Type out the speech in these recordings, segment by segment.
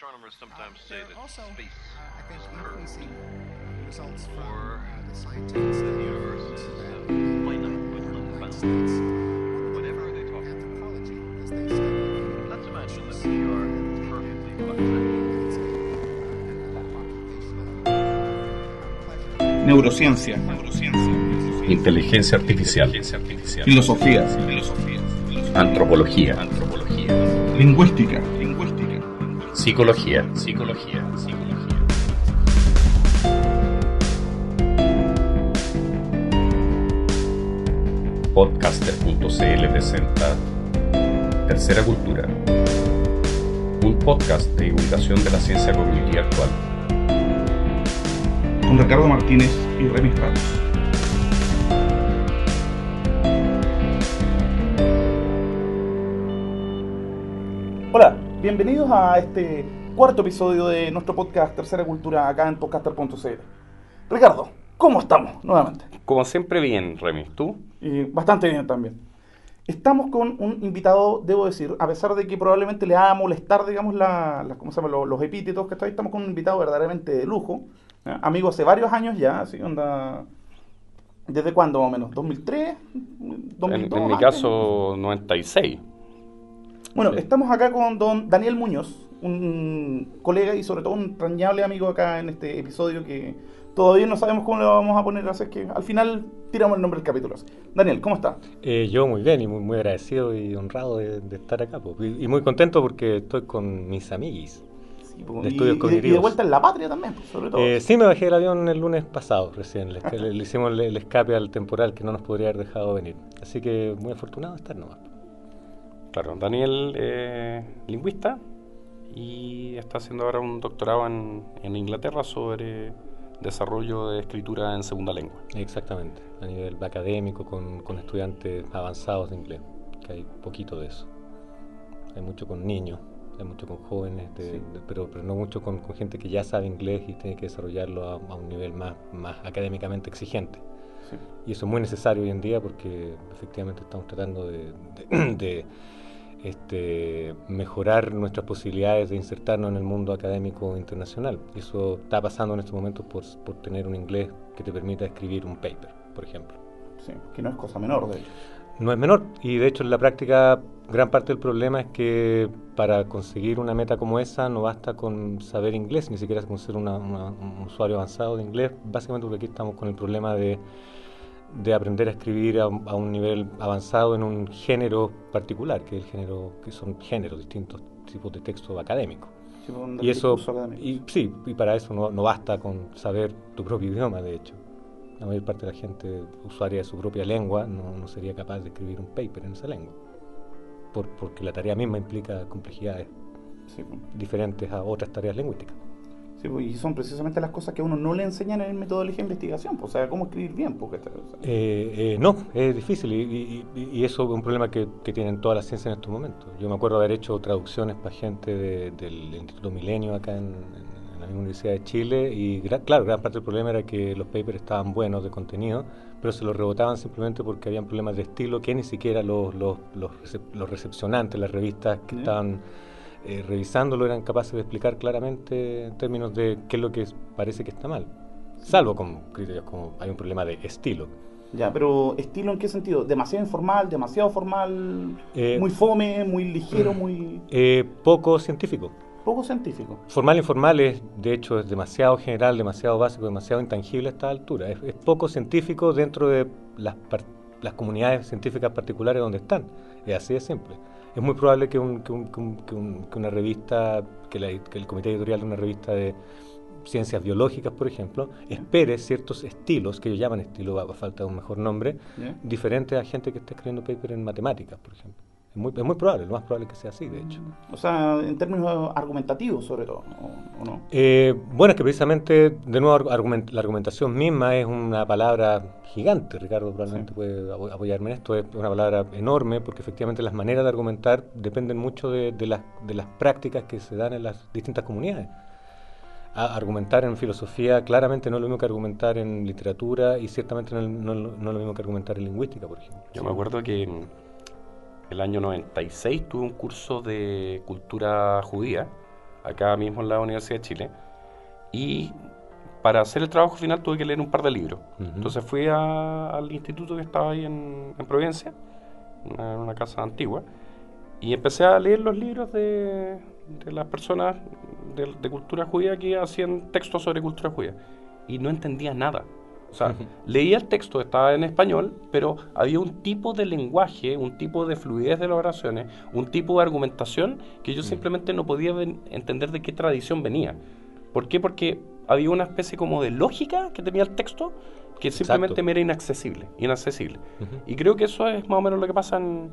Astronomers sometimes say There are that also, space uh, I think, is the increasing results from uh, the the scientists that universe is that. Uh, finite United unbound. States, Whatever they talk about. anthropology, as they say, Let's imagine that we are perfectly flat. Neurociencia, Inteligencia artificial. filosofía, Antropología. lingüística, Psicología. Psicología. Psicología. Podcaster.cl presenta Tercera Cultura. Un podcast de divulgación de la ciencia cognitiva actual. con Ricardo Martínez y Remis Ramos. Hola, bienvenidos a este cuarto episodio de nuestro podcast Tercera Cultura acá en podcaster.cl. Ricardo, ¿cómo estamos nuevamente? Como siempre, bien, Remis. ¿Tú? Y bastante bien también. Estamos con un invitado, debo decir, a pesar de que probablemente le haga molestar, digamos, la, la- ¿cómo se llama? Los, los epítetos que está ahí, estamos con un invitado verdaderamente de lujo. ¿eh? Amigo hace varios años ya, así onda... ¿Desde cuándo más o menos? ¿2003? En, ¿2002? en mi antes? caso, 96. Bueno, estamos acá con don Daniel Muñoz, un colega y sobre todo un entrañable amigo acá en este episodio que todavía no sabemos cómo le vamos a poner, así que al final tiramos el nombre del capítulo. Daniel, ¿cómo está? Eh, yo muy bien y muy, muy agradecido y honrado de, de estar acá. po. Y, y muy contento porque estoy con mis amiguis. Sí, De y, estudios y de, y de cognitivos. vuelta en la patria también, sobre todo. Eh, sí, me bajé del avión el lunes pasado recién. Le, le- le hicimos el, el escape al temporal que no nos podría haber dejado venir. Así que muy afortunado de estar nomás. Claro, Daniel eh, lingüista y está haciendo ahora un doctorado en, en Inglaterra sobre desarrollo de escritura en segunda lengua. Exactamente. A nivel académico con, con estudiantes avanzados de inglés. Que hay poquito de eso. Hay mucho con niños. Hay mucho con jóvenes, de- Sí. de- pero, pero no mucho con, con gente que ya sabe inglés y tiene que desarrollarlo a, a un nivel más, más académicamente exigente. Sí. Y eso es muy necesario hoy en día porque efectivamente estamos tratando de, este, mejorar nuestras posibilidades de insertarnos en el mundo académico internacional. Eso está pasando en estos momentos por, por tener un inglés que te permita escribir un paper, por ejemplo. Sí, que no es cosa menor, de hecho. No es menor y de hecho en la práctica gran parte del problema es que para conseguir una meta como esa no basta con saber inglés, ni siquiera con ser una- una- un usuario avanzado de inglés, básicamente porque aquí estamos con el problema de, de aprender a escribir a, un- a un nivel avanzado en un género particular, que es el género, que son géneros, distintos tipos de texto académico. Sí, pues, Y eso, y, sí, y para eso no, no basta con saber tu propio idioma, de hecho. La mayor parte de la gente usuaria de su propia lengua no, no sería capaz de escribir un paper en esa lengua, por- porque la tarea misma implica complejidades Sí, pues. diferentes a otras tareas lingüísticas. Sí, pues, y son precisamente las cosas que a uno no le enseñan en metodología de investigación, pues, o sea, cómo escribir bien, porque o sea, Eh, eh, no, es difícil y, y- eso es un problema que, que tienen todas las ciencias en estos momentos. Yo me acuerdo haber hecho traducciones para gente de- del Instituto Milenio acá en, en- en la Universidad de Chile y gra- claro, gran parte del problema era que los papers estaban buenos de contenido, pero se los rebotaban simplemente porque habían problemas de estilo que ni siquiera los, los, los, recep- los recepcionantes, las revistas que estaban eh, revisándolo eran capaces de explicar claramente en términos de qué es lo que parece que está mal. Salvo con criterios como hay un problema de estilo. Ya, pero estilo en qué sentido? ¿Demasiado informal, demasiado formal, Eh, muy fome, muy ligero, muy Eh, poco científico. poco científico? Formal e informal es, de hecho, es demasiado general, demasiado básico, demasiado intangible a esta altura. Es, es poco científico dentro de las, las comunidades científicas particulares donde están. Es así de simple. Es muy probable que, un- que un- que un- que un- que una revista, que, la- que el comité editorial de una revista de ciencias biológicas, por ejemplo, espere ciertos estilos, que ellos llaman estilo a a falta de un mejor nombre, diferentes a gente que está escribiendo paper en matemáticas, por ejemplo. Es muy, es muy probable, lo más probable es que sea así, de hecho. O sea, en términos argumentativos, sobre todo, ¿o, o no? Eh, bueno, es que precisamente, de nuevo, argu- argument- la argumentación misma es una palabra gigante, Ricardo probablemente Sí. puede apo- apoyarme en esto, es una palabra enorme porque efectivamente las maneras de argumentar dependen mucho de, de las, de las prácticas que se dan en las distintas comunidades. A- argumentar en filosofía claramente no es lo mismo que argumentar en literatura y ciertamente no, es- no es lo- no es lo mismo que argumentar en lingüística, por ejemplo. Yo me acuerdo que en el año 96 tuve un curso de cultura judía acá mismo en la Universidad de Chile. Y para hacer el trabajo final tuve que leer un par de libros. Entonces fui a- al instituto que estaba ahí en, en Providencia, una, una casa antigua, y empecé a leer los libros de, de las personas de, de cultura judía que hacían textos sobre cultura judía. Y no entendía nada. O sea, leía el texto, estaba en español, pero había un tipo de lenguaje, un tipo de fluidez de las oraciones, un tipo de argumentación que yo Mm. simplemente no podía entender de qué tradición venía. ¿Por qué? Porque había una especie como de lógica que tenía el texto que simplemente Exacto. me era inaccesible, inaccesible. Y creo que eso es más o menos lo que pasa en...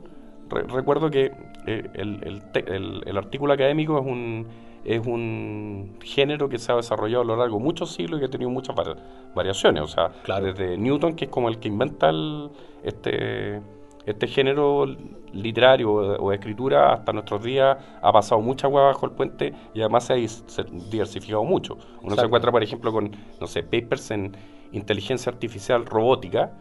re- recuerdo que eh, el, el te- el- el artículo académico es un, es un género que se ha desarrollado a lo largo de muchos siglos y que ha tenido muchas vari- variaciones. O sea, Claro. desde Newton, que es como el que inventa el- este, este género literario o de, escritura, hasta nuestros días ha pasado mucha agua bajo el puente y además se ha diversificado mucho. Uno se encuentra, por ejemplo, con, no sé, papers en inteligencia artificial robótica,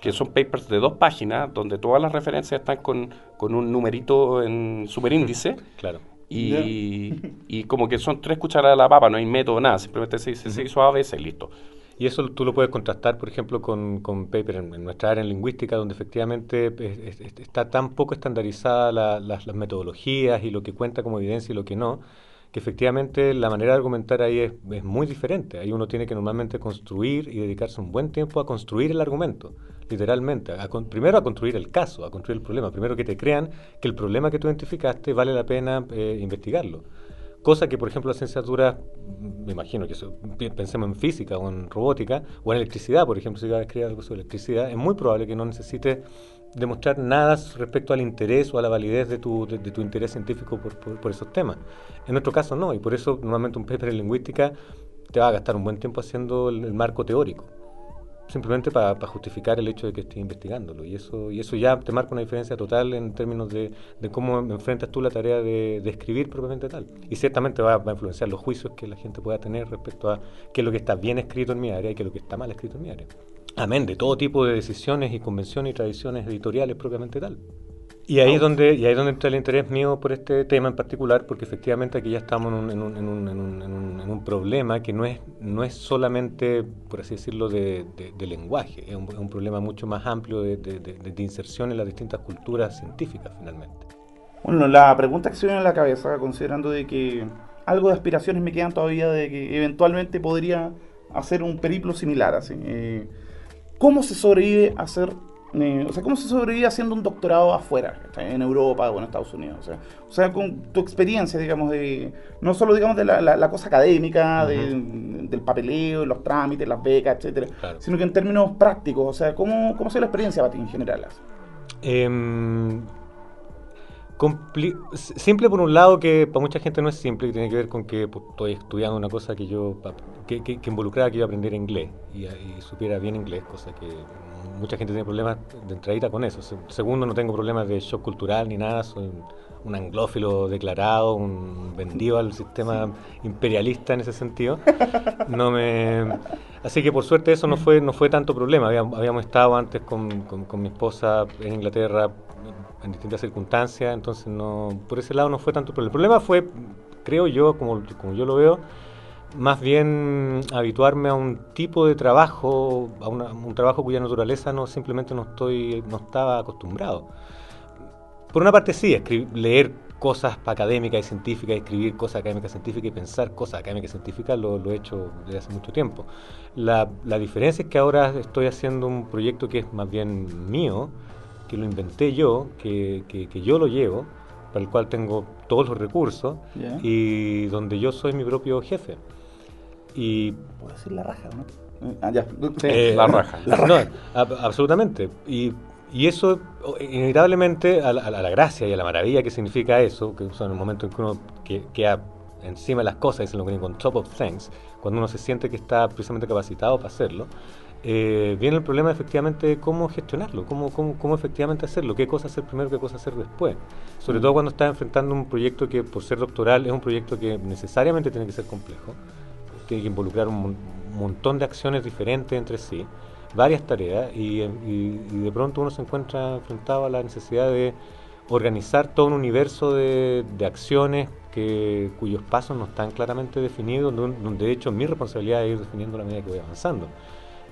que son papers de dos páginas, donde todas las referencias están con, con un numerito en superíndice. Claro. Y, y como que son tres cucharadas de la papa, no hay método, nada, simplemente se se hizo A veces y listo. Y eso tú lo puedes contrastar, por ejemplo, con, con paper en, en nuestra área en lingüística, donde efectivamente es- es- está tan poco estandarizada la- las, las metodologías y lo que cuenta como evidencia y lo que no, que efectivamente la manera de argumentar ahí es, es muy diferente. Ahí uno tiene que normalmente construir y dedicarse un buen tiempo a construir el argumento, literalmente. a con- primero a construir el caso, a construir el problema. Primero que te crean que el problema que tú identificaste vale la pena eh, investigarlo. Cosa que, por ejemplo, las licenciaturas, mm, me imagino que eso, pensemos en física o en robótica o en electricidad, por ejemplo, si vas a escribir algo sobre electricidad, es muy probable que no necesites demostrar nada respecto al interés o a la validez de tu, de, de tu interés científico por, por- por esos temas. En nuestro caso no, y por eso normalmente un paper en lingüística te va a gastar un buen tiempo haciendo el, el marco teórico simplemente para justificar el hecho de que estés investigándolo. Y eso, y eso ya te marca una diferencia total en términos de, cómo enfrentas tú la tarea de, de escribir propiamente tal. Y ciertamente va, va a influenciar los juicios que la gente pueda tener respecto a qué es lo que está bien escrito en mi área y qué es lo que está mal escrito en mi área. Amén, de todo tipo de decisiones y convenciones y tradiciones editoriales propiamente tal. Y ahí, es donde, y ahí es donde entra el interés mío por este tema en particular, porque efectivamente aquí ya estamos en un, en un, en un, en un, en un- en un problema que no es, no es solamente, por así decirlo, de, de- de lenguaje, es un, problema mucho más amplio de, inserción en las distintas culturas científicas finalmente. Bueno, la pregunta que se viene a la cabeza, considerando de que algo de aspiraciones me quedan todavía de que eventualmente podría hacer un periplo similar, así. eh, ¿Cómo se sobrevive a hacer, eh, o sea, cómo se sobrevive haciendo un doctorado afuera, en Europa o en Estados Unidos? O sea, o sea, con tu experiencia, digamos, de no solo, digamos, de la, la- la cosa académica, de- del papeleo, los trámites, las becas, etcétera, Claro. sino que en términos prácticos, o sea, ¿cómo, cómo ha sido la experiencia para ti en general? s- simple por un lado que para mucha gente no es simple, que tiene que ver con que pues, estoy estudiando una cosa que yo que, que, que involucraba que yo aprendiera inglés y, y supiera bien inglés, cosa que mucha gente tiene problemas de entradita con eso. Se- Segundo, no tengo problemas de shock cultural ni nada, soy un, un anglófilo declarado, un vendido al sistema imperialista en ese sentido. No me Así que por suerte eso no fue, no fue tanto problema. Habíamos, habíamos estado antes con, con- con mi esposa en Inglaterra en distintas circunstancias, entonces no, por ese lado no fue tanto problema. El problema fue, creo yo, como, como yo lo veo, más bien habituarme a un tipo de trabajo, a una- un trabajo cuya naturaleza no simplemente no estoy, no estaba acostumbrado. Por una parte sí, leer cosas académicas y científicas, escribir cosas académicas y científicas y pensar cosas académicas y científicas lo, lo he hecho desde hace mucho tiempo. La, la diferencia es que ahora estoy haciendo un proyecto que es más bien mío, que lo inventé yo, que, que- que yo lo llevo, para el cual tengo todos los recursos ¿Ya? y donde yo soy mi propio jefe. Y Puedo decir la raja, ¿no? Ah, ya. eh, la raja. No, ab- absolutamente. Y, y eso, inevitablemente, a la, a la gracia y a la maravilla que significa eso, que son el momento en que uno que- queda encima de las cosas, dicen lo que con top of things, cuando uno se siente que está precisamente capacitado para hacerlo, eh, viene el problema efectivamente de cómo gestionarlo, cómo, cómo, cómo efectivamente hacerlo, qué cosa hacer primero, qué cosa hacer después. Sobre Mm. todo cuando estás enfrentando un proyecto que, por ser doctoral, es un proyecto que necesariamente tiene que ser complejo tiene que involucrar un, mon- un montón de acciones diferentes entre sí, varias tareas, y, de pronto uno se encuentra enfrentado a la necesidad de organizar todo un universo de, de acciones que, cuyos pasos no están claramente definidos, donde, de hecho mi responsabilidad es ir definiendo la medida que voy avanzando.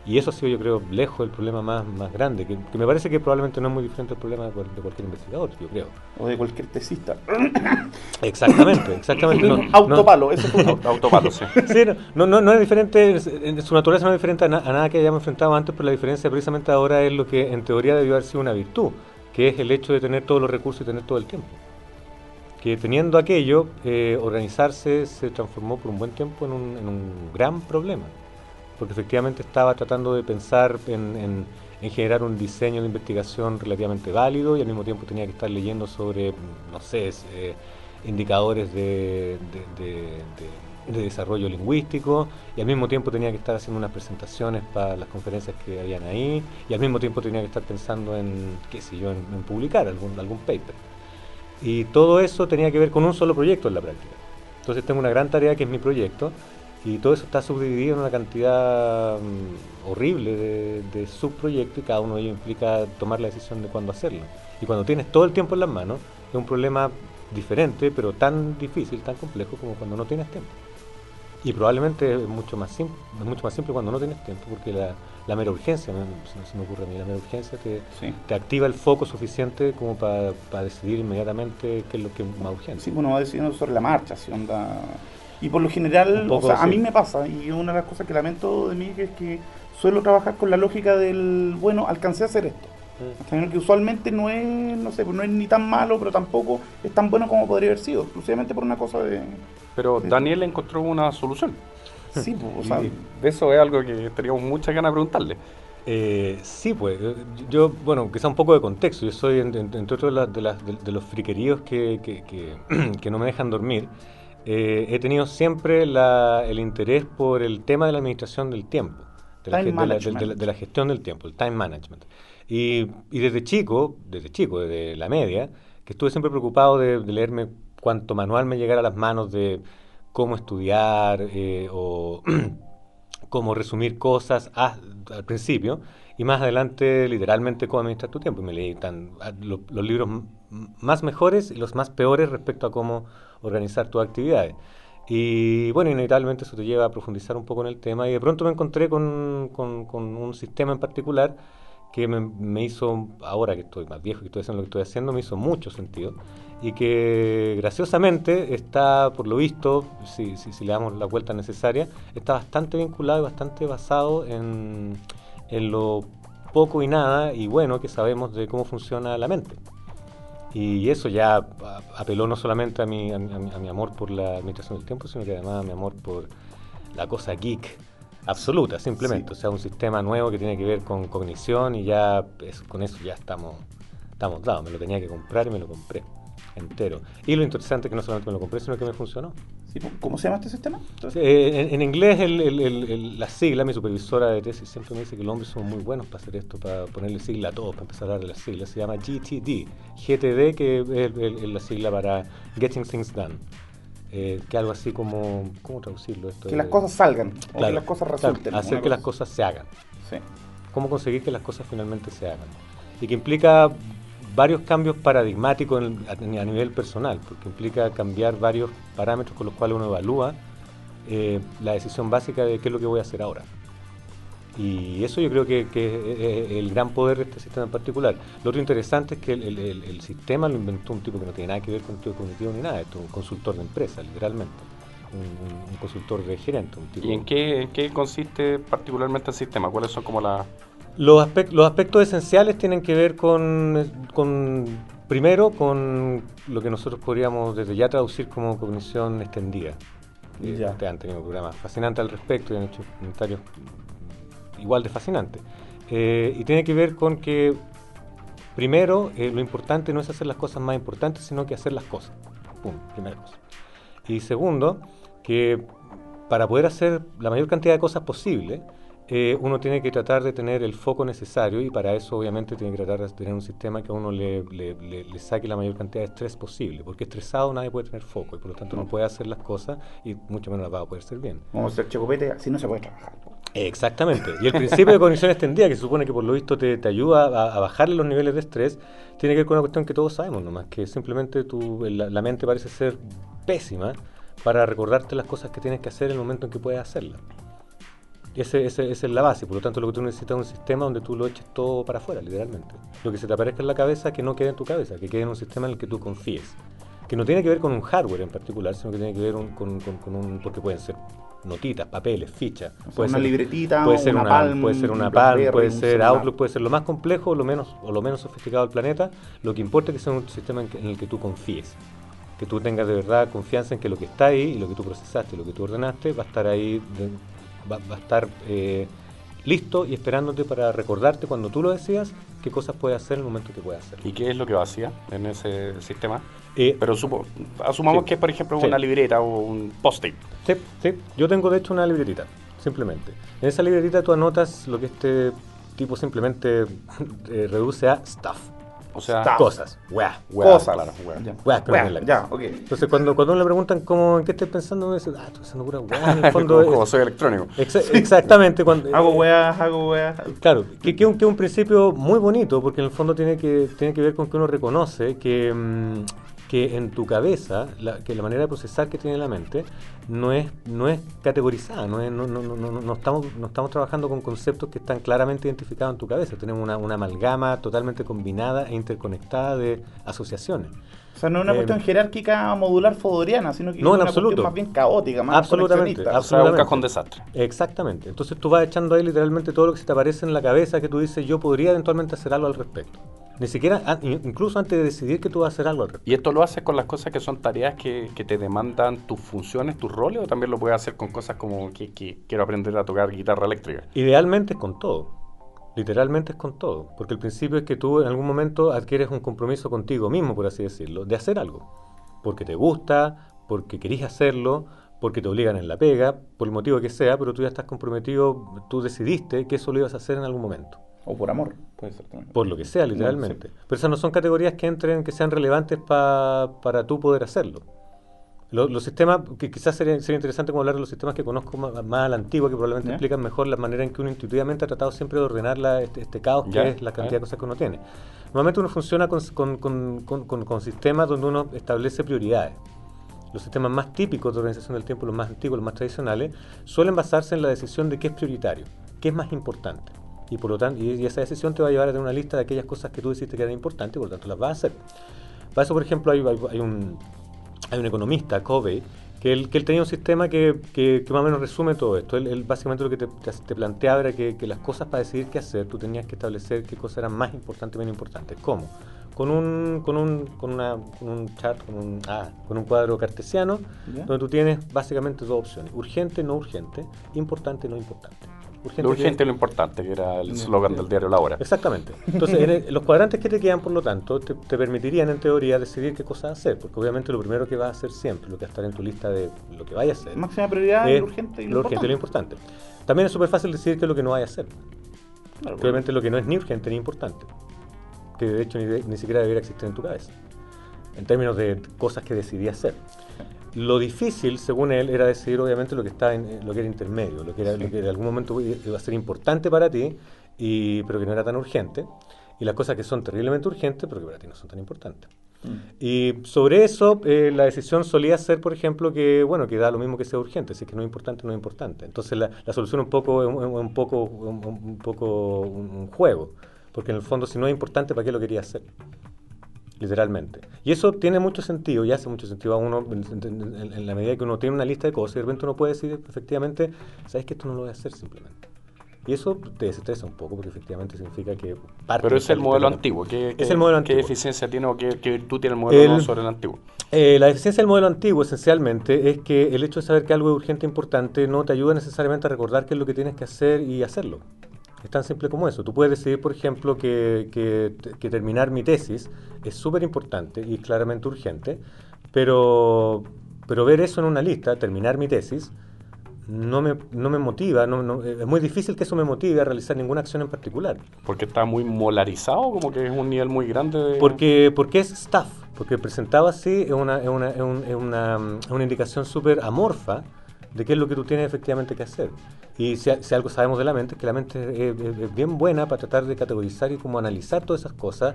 Y eso ha sido, yo creo, lejos el problema más, más grande, que, que me parece que probablemente no es muy diferente al problema de, cual- de cualquier investigador, yo creo. O de cualquier tesista. Exactamente, exactamente. no- no- Autopalo, eso fue un Auto- Autopalo, sí. Sí, no, no, no, es diferente, en su naturaleza no es diferente a, na- a nada que hayamos enfrentado antes, pero la diferencia precisamente ahora es lo que en teoría debió haber sido una virtud, que es el hecho de tener todos los recursos y tener todo el tiempo. Que teniendo aquello, eh, organizarse se transformó por un buen tiempo en un, en un gran problema, porque efectivamente estaba tratando de pensar en, en- en generar un diseño de investigación relativamente válido y al mismo tiempo tenía que estar leyendo sobre, no sé, eh, indicadores de, de- de- de- de desarrollo lingüístico y al mismo tiempo tenía que estar haciendo unas presentaciones para las conferencias que habían ahí y al mismo tiempo tenía que estar pensando en, qué sé yo, en, en publicar algún, algún paper. Y todo eso tenía que ver con un solo proyecto en la práctica. Entonces tengo una gran tarea que es mi proyecto y todo eso está subdividido en una cantidad mm, horrible de, de subproyectos y cada uno de ellos implica tomar la decisión de cuándo hacerlo. Y cuando tienes todo el tiempo en las manos, es un problema diferente, pero tan difícil, tan complejo como cuando no tienes tiempo. Y probablemente es mucho más simple, es mucho más simple cuando no tienes tiempo, porque la, la mera urgencia, me- se, se me ocurre a mí, la mera urgencia te, Sí. te activa el foco suficiente como para decidir inmediatamente qué es lo que es más urgente. Sí, bueno, va decidiendo sobre la marcha, si onda. Y por lo general, o sea, a mí me pasa, y una de las cosas que lamento de mí es que suelo trabajar con la lógica del, bueno, alcancé a hacer esto. Hasta que usualmente no es, no sé, no es ni tan malo, pero tampoco es tan bueno como podría haber sido, exclusivamente por una cosa de... Pero Daniel encontró una solución. Sí, pues, o sea, de eso es algo que teníamos muchas ganas de preguntarle. Eh, sí, pues, eh, yo, bueno, quizá un poco de contexto, yo soy, en- en- entre otros, de, de, de- de los friqueríos que, que, que- que no me dejan dormir, eh, he tenido siempre la- el interés por el tema de la administración del tiempo, de la, de la- de- de la- gestión del tiempo, el time management. Y, y desde chico, desde chico, desde la media, que estuve siempre preocupado de, leerme cuanto manual me llegara a las manos de cómo estudiar eh, o cómo resumir cosas a- al principio y más adelante literalmente cómo administrar tu tiempo. Y me leí tan, a- lo- los libros más mejores y los más peores respecto a cómo organizar tus actividades. Y bueno, inevitablemente eso te lleva a profundizar un poco en el tema y de pronto me encontré con, con- con un sistema en particular que me, me hizo, ahora que estoy más viejo y que estoy haciendo lo que estoy haciendo, me hizo mucho sentido y que graciosamente está, por lo visto, si, si, si le damos la vuelta necesaria, está bastante vinculado y bastante basado en, en lo poco y nada y bueno que sabemos de cómo funciona la mente. Y eso ya apeló no solamente a mi, a, mi, a mi- amor por la administración del tiempo, sino que además a mi amor por la cosa geek absoluta, simplemente. Sí. O sea, un sistema nuevo que tiene que ver con cognición y ya con eso ya estamos, estamos dados. Me lo tenía que comprar y me lo compré entero. Y lo interesante es que no solamente me lo compré, sino que me funcionó. sí, pues, ¿cómo se llama este sistema? Eh, en, en inglés, el- el- el- la sigla, mi supervisora de tesis siempre me dice que los hombres son muy buenos para hacer esto, para ponerle sigla a todo, para empezar a darle las siglas. Se llama GTD. GTD, que es la sigla para Getting Things Done. Eh, que algo así como. ¿Cómo traducirlo esto? que las Eh, cosas salgan, o claro, que las cosas claro, resulten. hacer una que las cosa cosas se hagan. Sí. Cómo conseguir que las cosas finalmente se hagan. Y que implica varios cambios paradigmáticos a, nivel personal, porque implica cambiar varios parámetros con los cuales uno evalúa eh, la decisión básica de qué es lo que voy a hacer ahora. Y eso yo creo que, es el gran poder de este sistema en particular. Lo otro interesante es que el, sistema lo inventó un tipo que no tiene nada que ver con el cognitivo ni nada, es un consultor de empresa, literalmente. Un, consultor de gerente. ¿Y en qué consiste particularmente el sistema? ¿Cuáles son como las... Los, aspec- los aspectos esenciales tienen que ver con, con, primero, con lo que nosotros podríamos desde ya traducir como cognición extendida. Ya. Ustedes han tenido programas fascinantes al respecto y han hecho comentarios igual de fascinantes. Eh, y tiene que ver con que, primero, eh, lo importante no es hacer las cosas más importantes, sino que hacer las cosas. Pum, primera cosa. Y segundo, que para poder hacer la mayor cantidad de cosas posible, eh, uno tiene que tratar de tener el foco necesario y para eso obviamente tiene que tratar de tener un sistema que a uno le, le- le- le saque la mayor cantidad de estrés posible, porque estresado nadie puede tener foco y por lo tanto no puede hacer las cosas y mucho menos las va a poder hacer bien. Como ser chocopete, así no se puede trabajar. Exactamente. Y el principio de cognición extendida, que se supone que por lo visto te, te ayuda a, a bajarle los niveles de estrés, tiene que ver con una cuestión que todos sabemos nomás, que simplemente tu, la, la mente parece ser pésima para recordarte las cosas que tienes que hacer en el momento en que puedes hacerlas. Ese, ese- esa es la base, por lo tanto lo que tú necesitas es un sistema donde tú lo eches todo para afuera, literalmente. Lo que se te aparezca en la cabeza, que no quede en tu cabeza, que quede en un sistema en el que tú confíes. Que no tiene que ver con un hardware en particular, sino que tiene que ver un- con, con- con un... porque pueden ser notitas, papeles, fichas. O sea, puede una ser- libretita, puede ser una una, Palm, puede ser una un Palm, BlackBerry, puede ser. Outlook, puede ser lo más complejo o lo menos, o lo menos sofisticado del planeta. Lo que importa es que sea un sistema en, que- en el que tú confíes. Que tú tengas de verdad confianza en que lo que está ahí y lo que tú procesaste, lo que tú ordenaste, va a estar ahí, va, va a estar eh, listo y esperándote para recordarte cuando tú lo decidas qué cosas puedes hacer en el momento que puedas hacer. ¿Y qué es lo que hacía en ese sistema? Eh, Pero supo- asumamos Sí. que es, por ejemplo, Sí. una libreta o un post-it. Sí, sí. Yo tengo de hecho una libretita, simplemente. En esa libretita tú anotas lo que este tipo simplemente eh, reduce a stuff. O sea, Stuff. Cosas, weá. weá, Cosas. claro, weá. Ya. Weá, pero Weá, en la ya, cabeza. ok. Entonces cuando, cuando uno le preguntan cómo, en qué estás pensando, uno dice, ah, estoy pensando pura weá. En el fondo como, es- como soy electrónico. Exa- exactamente. Cuando, Hago eh, weas, hago weas. Claro, que, que, un, que un principio muy bonito, porque en el fondo tiene que, tiene que ver con que uno reconoce que, mm, que en tu cabeza, la, que la manera de procesar que tiene la mente no es, no es categorizada, no, es- no, no, no, no, no estamos, no estamos trabajando con conceptos que están claramente identificados en tu cabeza, tenemos una, una amalgama totalmente combinada e interconectada de asociaciones. O sea, no es una Eh, cuestión jerárquica modular fodoriana, sino que No, es en una absoluto. cuestión más bien caótica, más Absolutamente, conexionista. O sea, un absolutamente. cajón desastre. Exactamente. Entonces tú vas echando ahí literalmente todo lo que se te aparece en la cabeza que tú dices, yo podría eventualmente hacer algo al respecto. Ni siquiera, ah, in- incluso antes de decidir que tú vas a hacer algo. ¿Y esto lo haces con las cosas que son tareas que, que te demandan tus funciones, tus roles, o también lo puedes hacer con cosas como que, que quiero aprender a tocar guitarra eléctrica? Idealmente es con todo. Literalmente es con todo. Porque el principio es que tú en algún momento adquieres un compromiso contigo mismo, por así decirlo, de hacer algo. Porque te gusta, porque querís hacerlo, porque te obligan en la pega, por el motivo que sea, pero tú ya estás comprometido, tú decidiste que eso lo ibas a hacer en algún momento. O por amor, puede ser también. Por lo que sea, literalmente. Pero esas no son categorías que entren, que sean relevantes pa- para tú poder hacerlo. Lo- Los, sistemas, que quizás sería, sería interesante como hablar de los sistemas que conozco más, más a la antigua, que probablemente Ya. explican mejor la manera en que uno intuitivamente ha tratado siempre de ordenar la- este, este caos Ya, que es la cantidad de cosas que uno tiene. Normalmente uno funciona con- con- con- con sistemas donde uno establece prioridades. Los sistemas más típicos de organización del tiempo, los más antiguos, los más tradicionales, suelen basarse en la decisión de qué es prioritario, qué es más importante. Y por lo tanto, y, y esa decisión te va a llevar a tener una lista de aquellas cosas que tú decidiste que eran importantes y por lo tanto las vas a hacer. Para eso, por ejemplo, hay, hay- hay un, hay un economista, Covey, que él, que él tenía un sistema que, que- que más o menos resume todo esto. Él, él básicamente lo que te, te- te planteaba era que, que las cosas para decidir qué hacer, tú tenías que establecer qué cosas eran más importantes y menos importantes. ¿Cómo? Con un, con un, con una, con un chart, con un, ah, con un cuadro cartesiano, donde tú tienes básicamente dos opciones. Urgente, no urgente, importante, no importante. Lo quiere- urgente y lo importante, que era el slogan del diario La Hora. Exactamente. Entonces, en el- los cuadrantes que te quedan, por lo tanto, te, te permitirían, en teoría, decidir qué cosas hacer. Porque obviamente lo primero que vas a hacer siempre, lo que va a estar en tu lista de lo que vayas a hacer, Máxima prioridad, es lo urgente y lo, lo urgente y lo importante. También es súper fácil decidir qué es lo que no vayas a hacer. Claro, Que obviamente lo que no es ni urgente ni importante. Que de hecho ni, de- ni siquiera debería existir en tu cabeza. En términos de cosas que decidí hacer. Lo difícil, según él, era decidir obviamente lo que está en, lo que era intermedio, lo que, era, Sí. lo que en algún momento iba a ser importante para ti, y, pero que no era tan urgente. Y las cosas que son terriblemente urgentes, pero que para ti no son tan importantes. Mm. Y sobre eso, eh, la decisión solía ser, por ejemplo, que bueno, que da lo mismo que sea urgente, si es que no es importante, no es importante. Entonces la, la solución un poco es un, poco un, un poco un juego, porque en el fondo si no es importante, ¿para qué lo quería hacer? Literalmente. Y eso tiene mucho sentido y hace mucho sentido a uno en, en- en- en la medida que uno tiene una lista de cosas y de repente uno puede decir efectivamente, sabes que esto no lo voy a hacer simplemente. Y eso te desestresa un poco porque efectivamente significa que parte Pero es el modelo de- antiguo. ¿Qué, Es qué- el modelo ¿Qué antiguo. eficiencia tiene o qué, qué virtud tiene el modelo El- nuevo sobre el antiguo? Eh, la deficiencia del modelo antiguo, esencialmente, es que el hecho de saber que algo es urgente e importante no te ayuda necesariamente a recordar qué es lo que tienes que hacer y hacerlo. Es tan simple como eso. Tú puedes decidir, por ejemplo, que, que- que terminar mi tesis es súper importante y claramente urgente, pero, pero ver eso en una lista, terminar mi tesis, no me, no me motiva, no- no- es muy difícil que eso me motive a realizar ninguna acción en particular. Porque está muy molarizado, como que es un nivel muy grande de... Porque, porque es staff, porque presentado así es una, es una, es un- es una, una indicación súper amorfa de qué es lo que tú tienes efectivamente que hacer. Y si, si algo sabemos de la mente, es que la mente es, es- es bien buena para tratar de categorizar y como analizar todas esas cosas,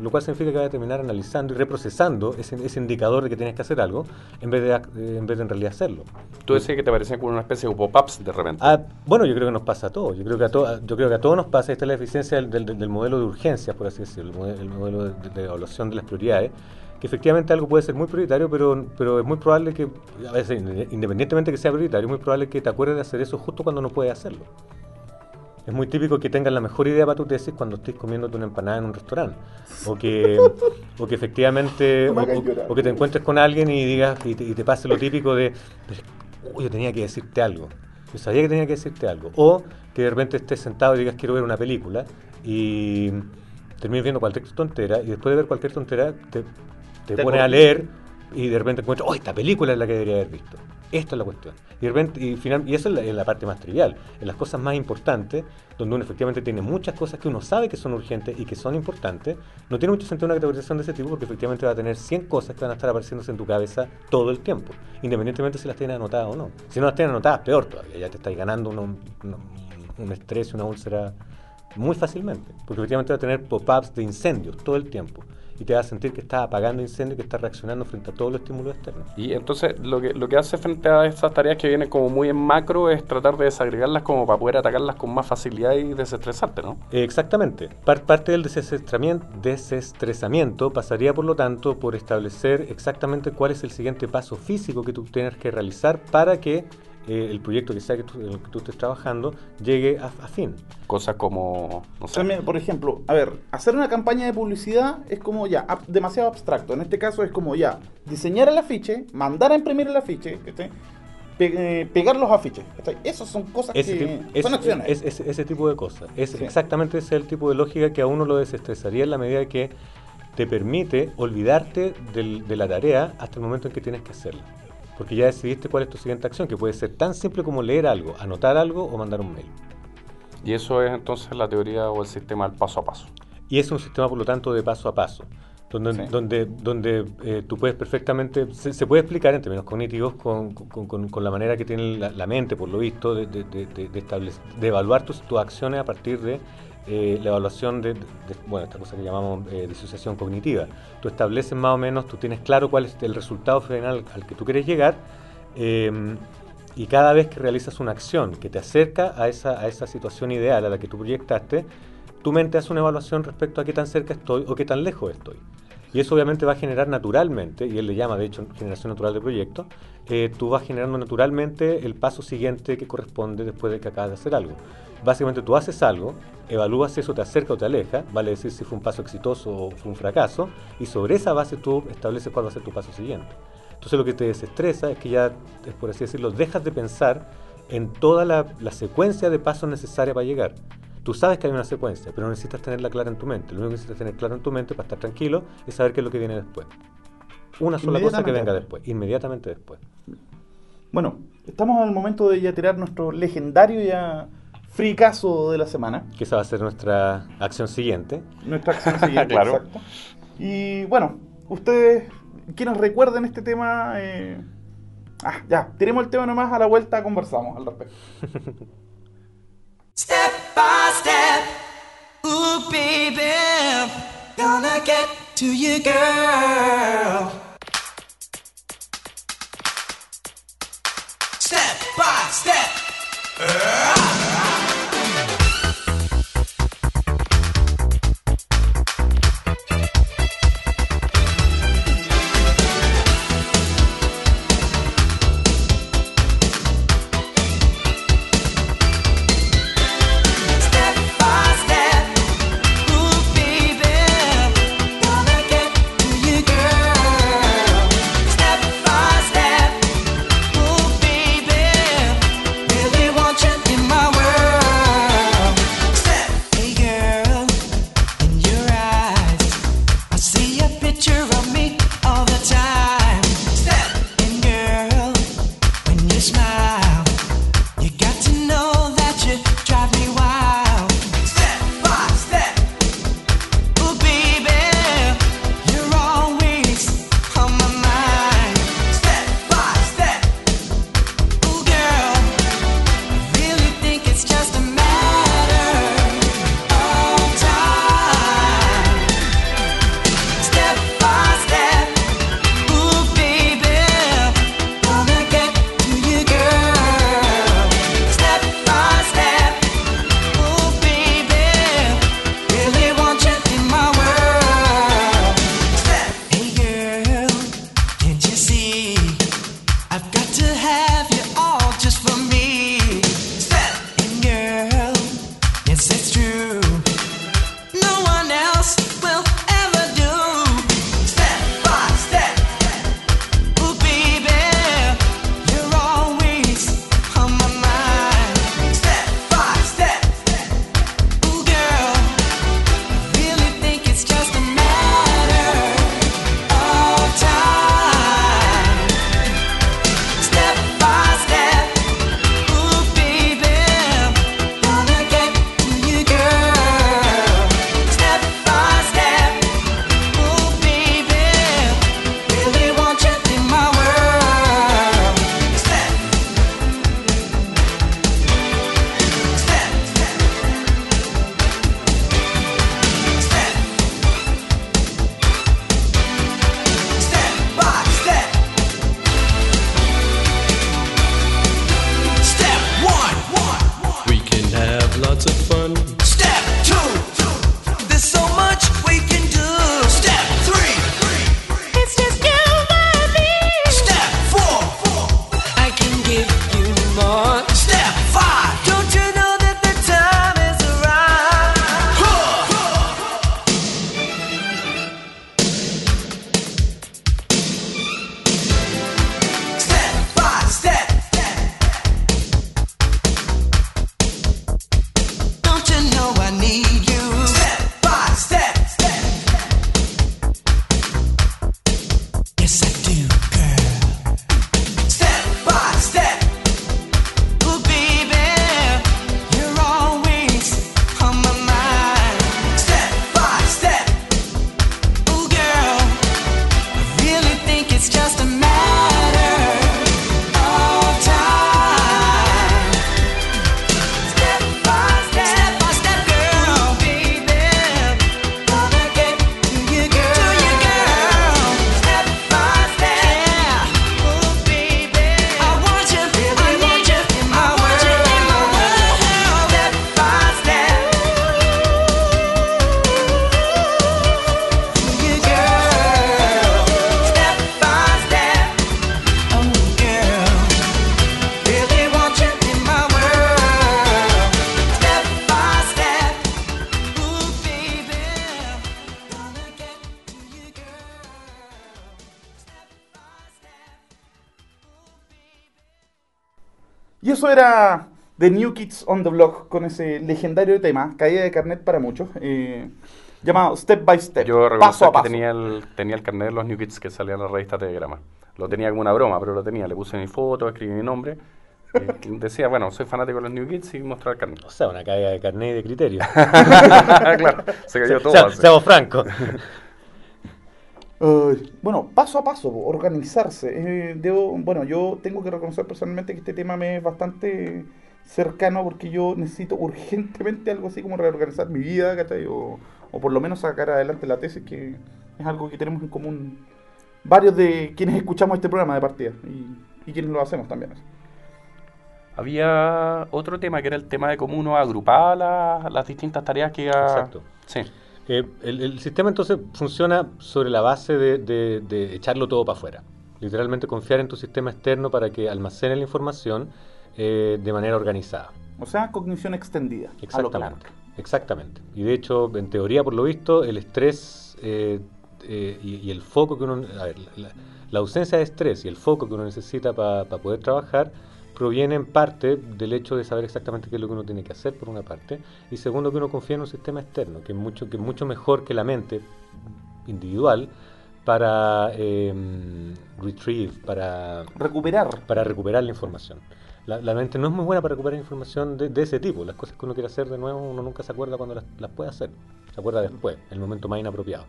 lo cual significa que va a terminar analizando y reprocesando ese, ese indicador de que tienes que hacer algo, en vez de, eh, en vez de en realidad hacerlo. Tú decías que te parecían como una especie de pop-ups de repente. Ah, bueno, yo creo que nos pasa a todos. Yo creo que a, to- yo creo que a todos nos pasa. Esta es la eficiencia del, del- del modelo de urgencias, por así decirlo, el modelo, el modelo de, de evaluación de las prioridades. Que efectivamente algo puede ser muy prioritario, pero, pero es muy probable que, a veces, independientemente de que sea prioritario, es muy probable que te acuerdes de hacer eso justo cuando no puedes hacerlo. Es muy típico que tengas la mejor idea para tu tesis cuando estés comiéndote una empanada en un restaurante. O que, o que efectivamente. O- que te encuentres con alguien y digas y te, y te pase lo típico de. Uy, yo tenía que decirte algo. Yo sabía que tenía que decirte algo. O que de repente estés sentado y digas quiero ver una película y termines viendo cualquier tontera y después de ver cualquier tontera te, te Te pones a leer y de repente encuentras, oh, esta película es la que debería haber visto. Esta es la cuestión. Y, de repente, y, final, y eso es la, es la parte más trivial. En las cosas más importantes, donde uno efectivamente tiene muchas cosas que uno sabe que son urgentes y que son importantes, no tiene mucho sentido una categorización de ese tipo porque efectivamente va a tener 100 cosas que van a estar apareciéndose en tu cabeza todo el tiempo, independientemente si las tienes anotadas o no. Si no las tienes anotadas, peor todavía, ya te estás ganando uno- uno- un estrés una úlcera muy fácilmente, porque efectivamente va a tener pop-ups de incendios todo el tiempo y te vas a sentir que estás apagando incendios que estás reaccionando frente a todos los estímulos externos. Y entonces lo que, lo que hace frente a estas tareas que vienen como muy en macro es tratar de desagregarlas como para poder atacarlas con más facilidad y desestresarte, ¿no? Exactamente. Par- parte del desestresamiento pasaría, por lo tanto, por establecer exactamente cuál es el siguiente paso físico que tú tienes que realizar para que eh, el proyecto que sea que tú, en el que tú estés trabajando llegue a, a fin. Cosas como, no sé, También, por ejemplo, a ver, hacer una campaña de publicidad es como ya, ab- demasiado abstracto. En este caso es como ya, diseñar el afiche, mandar a imprimir el afiche, eh, pegar los afiches. Esas son cosas Ese, que tipo- son es- acciones. es- es- ese tipo de cosas. Es Sí. exactamente ese es el tipo de lógica que a uno lo desestresaría en la medida que te permite olvidarte del- de la tarea hasta el momento en que tienes que hacerla. Porque ya decidiste cuál es tu siguiente acción, que puede ser tan simple como leer algo, anotar algo o mandar un mail. y eso es entonces la teoría o el sistema del paso a paso. Y es un sistema, por lo tanto, de paso a paso, donde, Sí. donde, donde eh, tú puedes perfectamente, se, se puede explicar en términos cognitivos con, con- con- con la manera que tiene la, la mente, por lo visto, de, de, de- de- de establec- de evaluar tus, tus acciones a partir de eh, la evaluación de, bueno, esta cosa que llamamos eh, disociación cognitiva. Tú estableces más o menos, tú tienes claro cuál es el resultado final al que tú quieres llegar. eh, y cada vez que realizas una acción que te acerca a esa, a esa situación ideal a la que tú proyectaste, tu mente hace una evaluación respecto a qué tan cerca estoy o qué tan lejos estoy. Y eso obviamente va a generar naturalmente, y él le llama de hecho generación natural de proyecto, eh, tú vas generando naturalmente el paso siguiente que corresponde después de que acabas de hacer algo. Básicamente tú haces algo, evalúas si eso te acerca o te aleja, vale decir si fue un paso exitoso o fue un fracaso, y sobre esa base tú estableces cuál va a ser tu paso siguiente. Entonces lo que te desestresa es que ya, es por así decirlo, dejas de pensar en toda la, la secuencia de pasos necesarios para llegar. Tú sabes que hay una secuencia, pero no necesitas tenerla clara en tu mente. Lo único que necesitas tener claro en tu mente para estar tranquilo es saber qué es lo que viene después. Una sola cosa que venga después, inmediatamente después. Bueno, estamos en el momento de ya tirar nuestro legendario ya fricazo de la semana. Que esa va a ser nuestra acción siguiente. Nuestra acción siguiente, Claro. exacto. Y bueno, ustedes quienes recuerden este tema, eh, ah, ya, tiremos el tema nomás, a la vuelta conversamos al respecto. Step by step, ooh baby, gonna get to you, girl. Step by step. Step Y eso era The New Kids on the Block con ese legendario tema, caída de carnet para muchos, eh, llamado Step by Step, Yo paso a que paso. tenía el, tenía el carnet de los New Kids que salía en la revista Telegrama. Lo tenía como una broma, pero lo tenía. Le puse mi foto, escribí mi nombre. decía, bueno, soy fanático de los New Kids y mostrar el carnet. O sea, una caída de carnet y de criterio. claro, se cayó todo. Sea- seamos francos. Ay, bueno, paso a paso, organizarse. Eh, debo, bueno, yo tengo que reconocer personalmente que este tema me es bastante cercano porque yo necesito urgentemente algo así como reorganizar mi vida, ¿cachai? O, o por lo menos sacar adelante la tesis, que es algo que tenemos en común varios de quienes escuchamos este programa de partida y, y quienes lo hacemos también. Había otro tema que era el tema de cómo uno agrupaba las, las distintas tareas que iba... Exacto. Sí. Eh, el, el sistema entonces funciona sobre la base de, de- de echarlo todo para afuera. Literalmente confiar en tu sistema externo para que almacene la información eh, de manera organizada. O sea, cognición extendida. Exactamente. Exactamente. Y de hecho, en teoría, por lo visto, el estrés eh, eh, y, y el foco que uno... A ver, la, la ausencia de estrés y el foco que uno necesita para poder trabajar proviene en parte del hecho de saber exactamente qué es lo que uno tiene que hacer, por una parte, y segundo, que uno confía en un sistema externo, que es mucho, que es mucho mejor que la mente individual para eh, retrieve, para Recuperar. para recuperar la información. La, la mente no es muy buena para recuperar información de, de ese tipo. Las cosas que uno quiere hacer de nuevo, uno nunca se acuerda cuando las, las puede hacer. Se acuerda después, en el momento más inapropiado.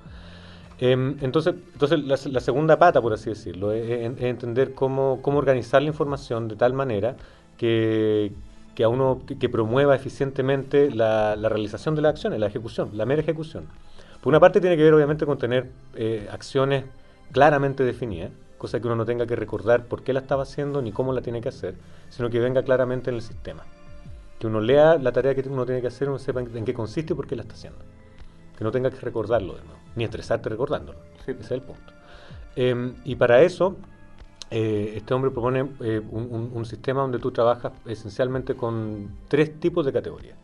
Em, entonces, entonces la, la segunda pata, por así decirlo, es, es- entender cómo, cómo organizar la información de tal manera que, que a uno que promueva eficientemente la, la realización de las acciones, la ejecución, la mera ejecución. Por una parte tiene que ver obviamente con tener eh, acciones claramente definidas, cosa que uno no tenga que recordar por qué la estaba haciendo ni cómo la tiene que hacer, sino que venga claramente en el sistema. Que uno lea la tarea que uno tiene que hacer, uno sepa en, en qué consiste y por qué la está haciendo. Que no tenga que recordarlo de nuevo, ni estresarte recordándolo. Sí. Ese es el punto. Em, y para eso, eh, este hombre propone eh, un, un- un sistema donde tú trabajas esencialmente con tres tipos de categorías.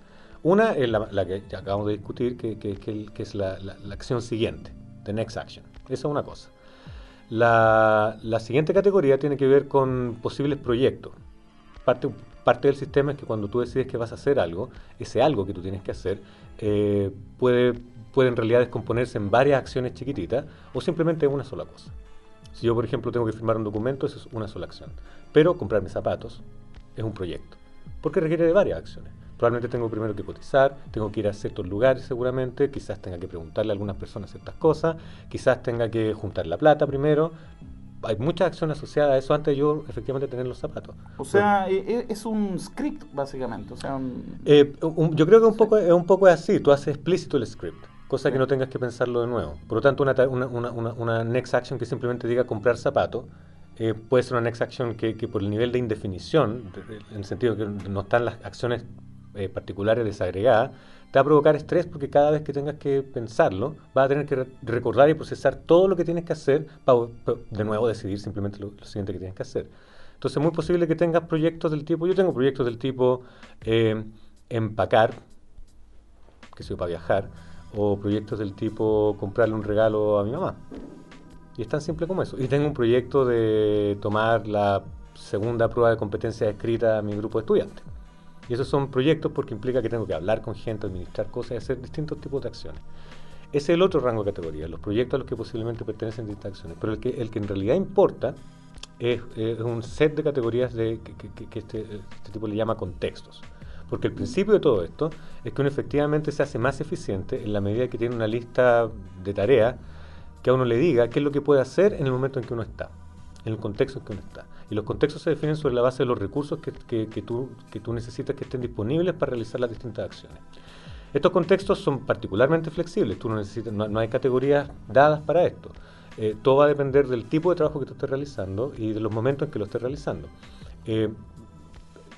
Una es la, la que ya acabamos de discutir, que, que- que que es la, la- la acción siguiente, the next action. Esa es una cosa. La, la siguiente categoría tiene que ver con posibles proyectos. Parte, parte del sistema es que cuando tú decides que vas a hacer algo, ese algo que tú tienes que hacer eh, puede, puede en realidad descomponerse en varias acciones chiquititas o simplemente en una sola cosa. Si yo, por ejemplo, tengo que firmar un documento, eso es una sola acción. Pero comprarme zapatos es un proyecto, porque requiere de varias acciones. Probablemente tengo primero que cotizar, tengo que ir a ciertos lugares seguramente, quizás tenga que preguntarle a algunas personas ciertas cosas, quizás tenga que juntar la plata primero. Hay muchas acciones asociadas a eso antes de yo efectivamente tener los zapatos. O sea, e- e- es un script, básicamente. O sea, un- Eh, un- yo creo que un poco, es un poco así, tú haces explícito el script, cosa que no tengas que pensarlo de nuevo. Por lo tanto, una, ta- una, una, una- una next action que simplemente diga comprar zapatos, eh, puede ser una next action que, que por el nivel de indefinición, de- de- en el sentido que no están las acciones eh, particulares desagregadas, te va a provocar estrés porque cada vez que tengas que pensarlo, vas a tener que re- recordar y procesar todo lo que tienes que hacer para de nuevo decidir simplemente lo, lo siguiente que tienes que hacer. Entonces es muy posible que tengas proyectos del tipo, yo tengo proyectos del tipo eh, empacar, que soy para viajar, o proyectos del tipo comprarle un regalo a mi mamá. Y es tan simple como eso. Y tengo un proyecto de tomar la segunda prueba de competencia escrita a mi grupo de estudiantes. Y esos son proyectos porque implica que tengo que hablar con gente, administrar cosas y hacer distintos tipos de acciones. Ese es el otro rango de categoría, los proyectos a los que posiblemente pertenecen distintas acciones. Pero el que, el que en realidad importa es, es un set de categorías de, que, este, este tipo le llama contextos. Porque el principio de todo esto es que uno efectivamente se hace más eficiente en la medida que tiene una lista de tareas que a uno le diga qué es lo que puede hacer en el momento en que uno está, en el contexto en que uno está. Y los contextos se definen sobre la base de los recursos que, que- tú, que tú necesitas que estén disponibles para realizar las distintas acciones. Estos contextos son particularmente flexibles, tú no, necesitas, no, no hay categorías dadas para esto. Eh, todo va a depender del tipo de trabajo que tú estés realizando y de los momentos en que lo estés realizando. Eh,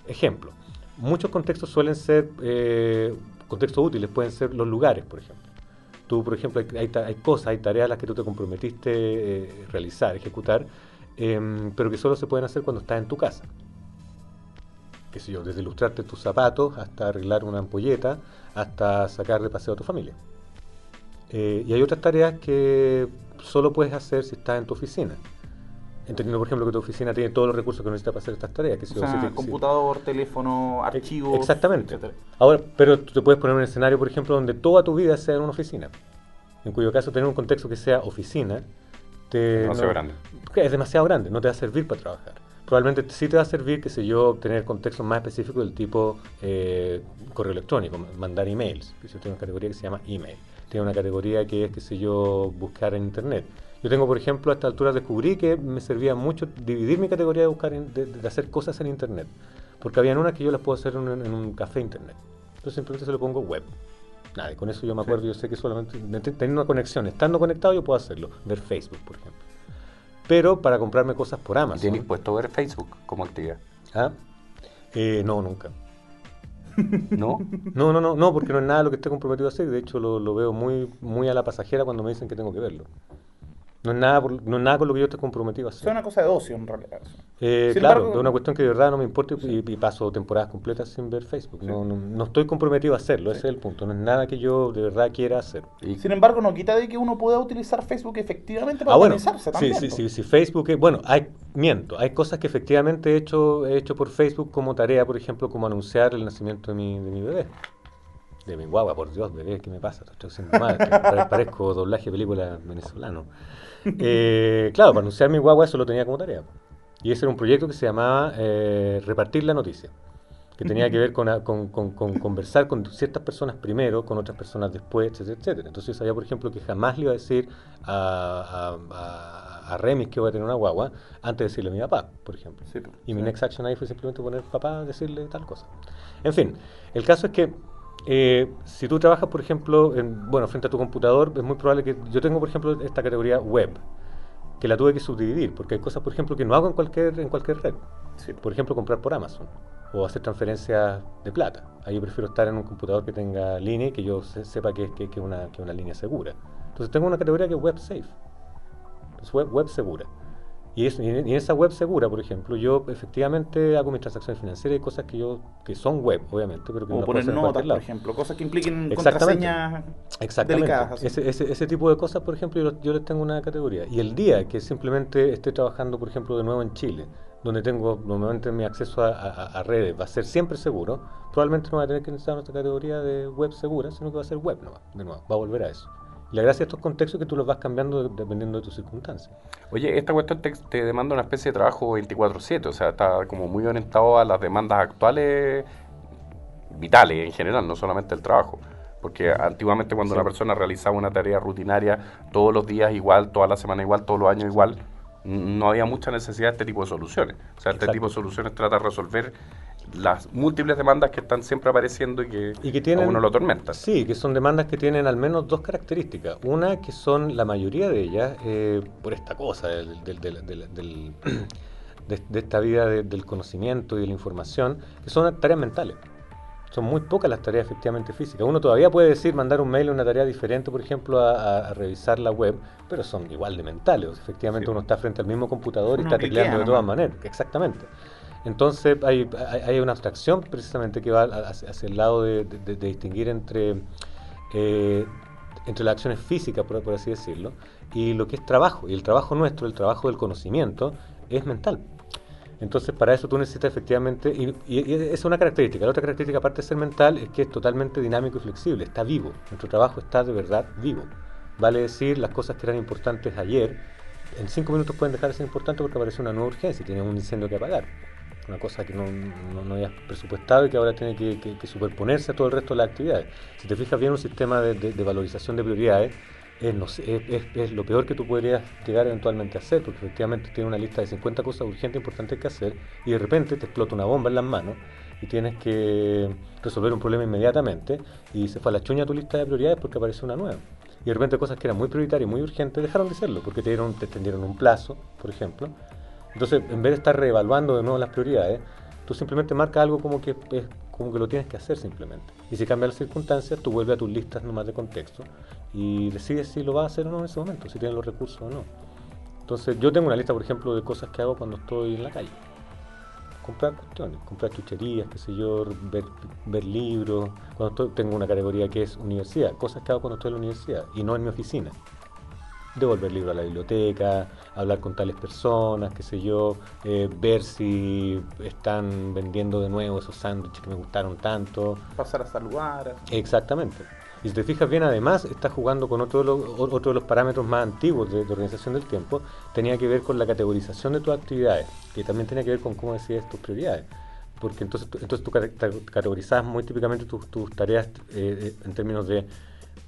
ejemplo, muchos contextos suelen ser, eh, contextos útiles pueden ser los lugares, por ejemplo. Tú, por ejemplo, hay, cosas, hay tareas a las que tú te comprometiste eh, realizar, ejecutar, em, pero que solo se pueden hacer cuando estás en tu casa. Qué sé yo, desde ilustrarte tus zapatos hasta arreglar una ampolleta, hasta sacar de paseo a tu familia. Eh, y hay otras tareas que solo puedes hacer si estás en tu oficina. Entendiendo, por ejemplo, que tu oficina tiene todos los recursos que necesitas para hacer estas tareas. Que o sea, si te- si- computador, teléfono, archivos. Exactamente. etcétera. Ahora, pero tú te puedes poner un escenario, por ejemplo, donde toda tu vida sea en una oficina. En cuyo caso, tener un contexto que sea oficina te, Demasiado grande. que es demasiado grande, no te va a servir para trabajar. Probablemente sí te va a servir, qué sé yo, tener contextos más específicos del tipo eh, correo electrónico, ma- mandar emails. Que Yo tengo una categoría que se llama email. Tiene una categoría que es, qué sé yo, buscar en internet. Yo tengo, por ejemplo, a esta altura descubrí que me servía mucho dividir mi categoría de buscar, en- de, de hacer cosas en internet. Porque habían unas que yo las puedo hacer en, un- en un café internet. Entonces simplemente se lo pongo web. Nada, y con eso yo me acuerdo, yo sé que solamente teniendo una conexión, estando conectado yo puedo hacerlo. Ver Facebook, por ejemplo. Pero para comprarme cosas por Amazon. ¿Tienes puesto a ver Facebook como actividad? ¿Ah? Eh, no, nunca. ¿No? No, no, no, no, porque no es nada lo que esté comprometido a hacer. De hecho, lo, lo veo muy, muy a la pasajera cuando me dicen que tengo que verlo. No es nada, por- no es nada con lo que yo esté comprometido a Es hacer. una cosa de ocio, en realidad. Eh, claro, embargo- es una cuestión que de verdad no me importa y, y paso temporadas completas sin ver Facebook. No, no, no estoy comprometido a hacerlo, ese es el punto. No es nada que yo de verdad quiera hacer. Y- Sin embargo, no quita de que uno pueda utilizar Facebook efectivamente para Ah, bueno, organizarse sí, también. sí, sí, sí, Facebook, es- bueno, hay, miento, hay cosas que efectivamente he hecho, he hecho por Facebook como tarea, por ejemplo, como anunciar el nacimiento de mi, de mi bebé. De mi guagua, por Dios, bebé, ¿qué me pasa? Estoy haciendo mal, parezco doblaje de película venezolano. Eh, claro, para anunciar mi guagua eso lo tenía como tarea. Y ese era un proyecto que se llamaba eh, Repartir la Noticia, que tenía que ver con, a- con- con- con conversar con ciertas personas primero, con otras personas después, etcétera, etcétera. Entonces yo sabía, por ejemplo, que jamás le iba a decir a, a, a- a Remis que voy a tener una guagua antes de decirle a mi papá, por ejemplo. Sí. Y mi next action ahí fue simplemente poner papá, decirle tal cosa. En fin, el caso es que eh, si tú trabajas, por ejemplo, en, bueno, frente a tu computador, es muy probable que yo tengo, por ejemplo, esta categoría web, que la tuve que subdividir, porque hay cosas, por ejemplo, que no hago en cualquier, en cualquier red. Sí. Por ejemplo, comprar por Amazon o hacer transferencias de plata. Ahí yo prefiero estar en un computador que tenga línea y que yo se- sepa que es que, que una, que una línea segura. Entonces tengo una categoría que es web safe, es web, web segura. Y, es- y en esa web segura, por ejemplo, yo efectivamente hago mis transacciones financieras y cosas que yo que son web, obviamente, pero que Como no poner notas, por ejemplo, cosas que impliquen Exactamente. contraseñas Exactamente. delicadas. Ese, ese, ese tipo de cosas, por ejemplo, yo, yo les tengo una categoría. Y el día que simplemente esté trabajando, por ejemplo, de nuevo en Chile, donde tengo normalmente mi acceso a, a- a redes va a ser siempre seguro, probablemente no va a tener que necesitar nuestra categoría de web segura, sino que va a ser web nomás, de nuevo, va a volver a eso. La gracia de estos contextos es que tú los vas cambiando de- dependiendo de tus circunstancias. Oye, esta cuestión te, te demanda una especie de trabajo 24/7, o sea, está como muy orientado a las demandas actuales vitales en general, no solamente el trabajo. Porque antiguamente cuando Sí. una persona realizaba una tarea rutinaria todos los días igual, toda la semana igual, todos los años igual, no había mucha necesidad de este tipo de soluciones. O sea, este tipo de soluciones trata de resolver las múltiples demandas que están siempre apareciendo y que, Y que tienen, a uno lo atormentan. Sí, que son demandas que tienen al menos dos características. Una, que son la mayoría de ellas, eh, por esta cosa del, del- del- del- del- de, de esta vida de- del conocimiento y de la información, que son tareas mentales. Son muy pocas las tareas efectivamente físicas. Uno todavía puede decir mandar un mail a una tarea diferente, por ejemplo, a, revisar la web, pero son igual de mentales. O sea, efectivamente Sí. uno está frente al mismo computador y Uno está tecleando de todas maneras. Exactamente. Entonces hay, una abstracción precisamente que va hacia, el lado de, distinguir entre, eh, entre las acciones físicas, por, así decirlo, y lo que es trabajo. Y el trabajo nuestro, el trabajo del conocimiento, es mental. Entonces, para eso tú necesitas efectivamente, y, y- y es una característica. La otra característica, aparte de ser mental, es que es totalmente dinámico y flexible, está vivo. Nuestro trabajo está de verdad vivo. Vale decir, las cosas que eran importantes ayer, en cinco minutos pueden dejar de ser importantes porque aparece una nueva urgencia y tienes un incendio que apagar. Una cosa que no, no, hayas presupuestado y que ahora tiene que, superponerse a todo el resto de las actividades. Si te fijas bien, un sistema de, valorización de prioridades es, lo peor que tú podrías llegar eventualmente a hacer, porque efectivamente tienes una lista de 50 cosas urgentes importantes que hacer y de repente te explota una bomba en las manos y tienes que resolver un problema inmediatamente y se fue a la chuña tu lista de prioridades porque apareció una nueva. Y de repente cosas que eran muy prioritarias y muy urgentes dejaron de serlo porque te, dieron, te extendieron un plazo, por ejemplo. Entonces, en vez de estar reevaluando de nuevo las prioridades, tú simplemente marcas algo como que es como que lo tienes que hacer simplemente. Y si cambian las circunstancias, tú vuelves a tus listas nomás de contexto y decides si lo vas a hacer o no en ese momento, si tienes los recursos o no. Entonces, yo tengo una lista, por ejemplo, de cosas que hago cuando estoy en la calle. Comprar cuestiones, comprar chucherías, qué sé yo, ver, ver libros. Cuando estoy- tengo una categoría que es universidad, cosas que hago cuando estoy en la universidad y no en mi oficina devolver libros a la biblioteca, hablar con tales personas, qué sé yo, eh, ver si están vendiendo de nuevo esos sándwiches que me gustaron tanto. Pasar a saludar. Exactamente. Y si te fijas bien, además, estás jugando con otro de los, otro de los parámetros más antiguos de, de organización del tiempo, tenía que ver con la categorización de tus actividades, que también tenía que ver con cómo decides tus prioridades. Porque entonces, tú- entonces tú categorizabas muy típicamente tus, tus tareas eh, eh, en términos de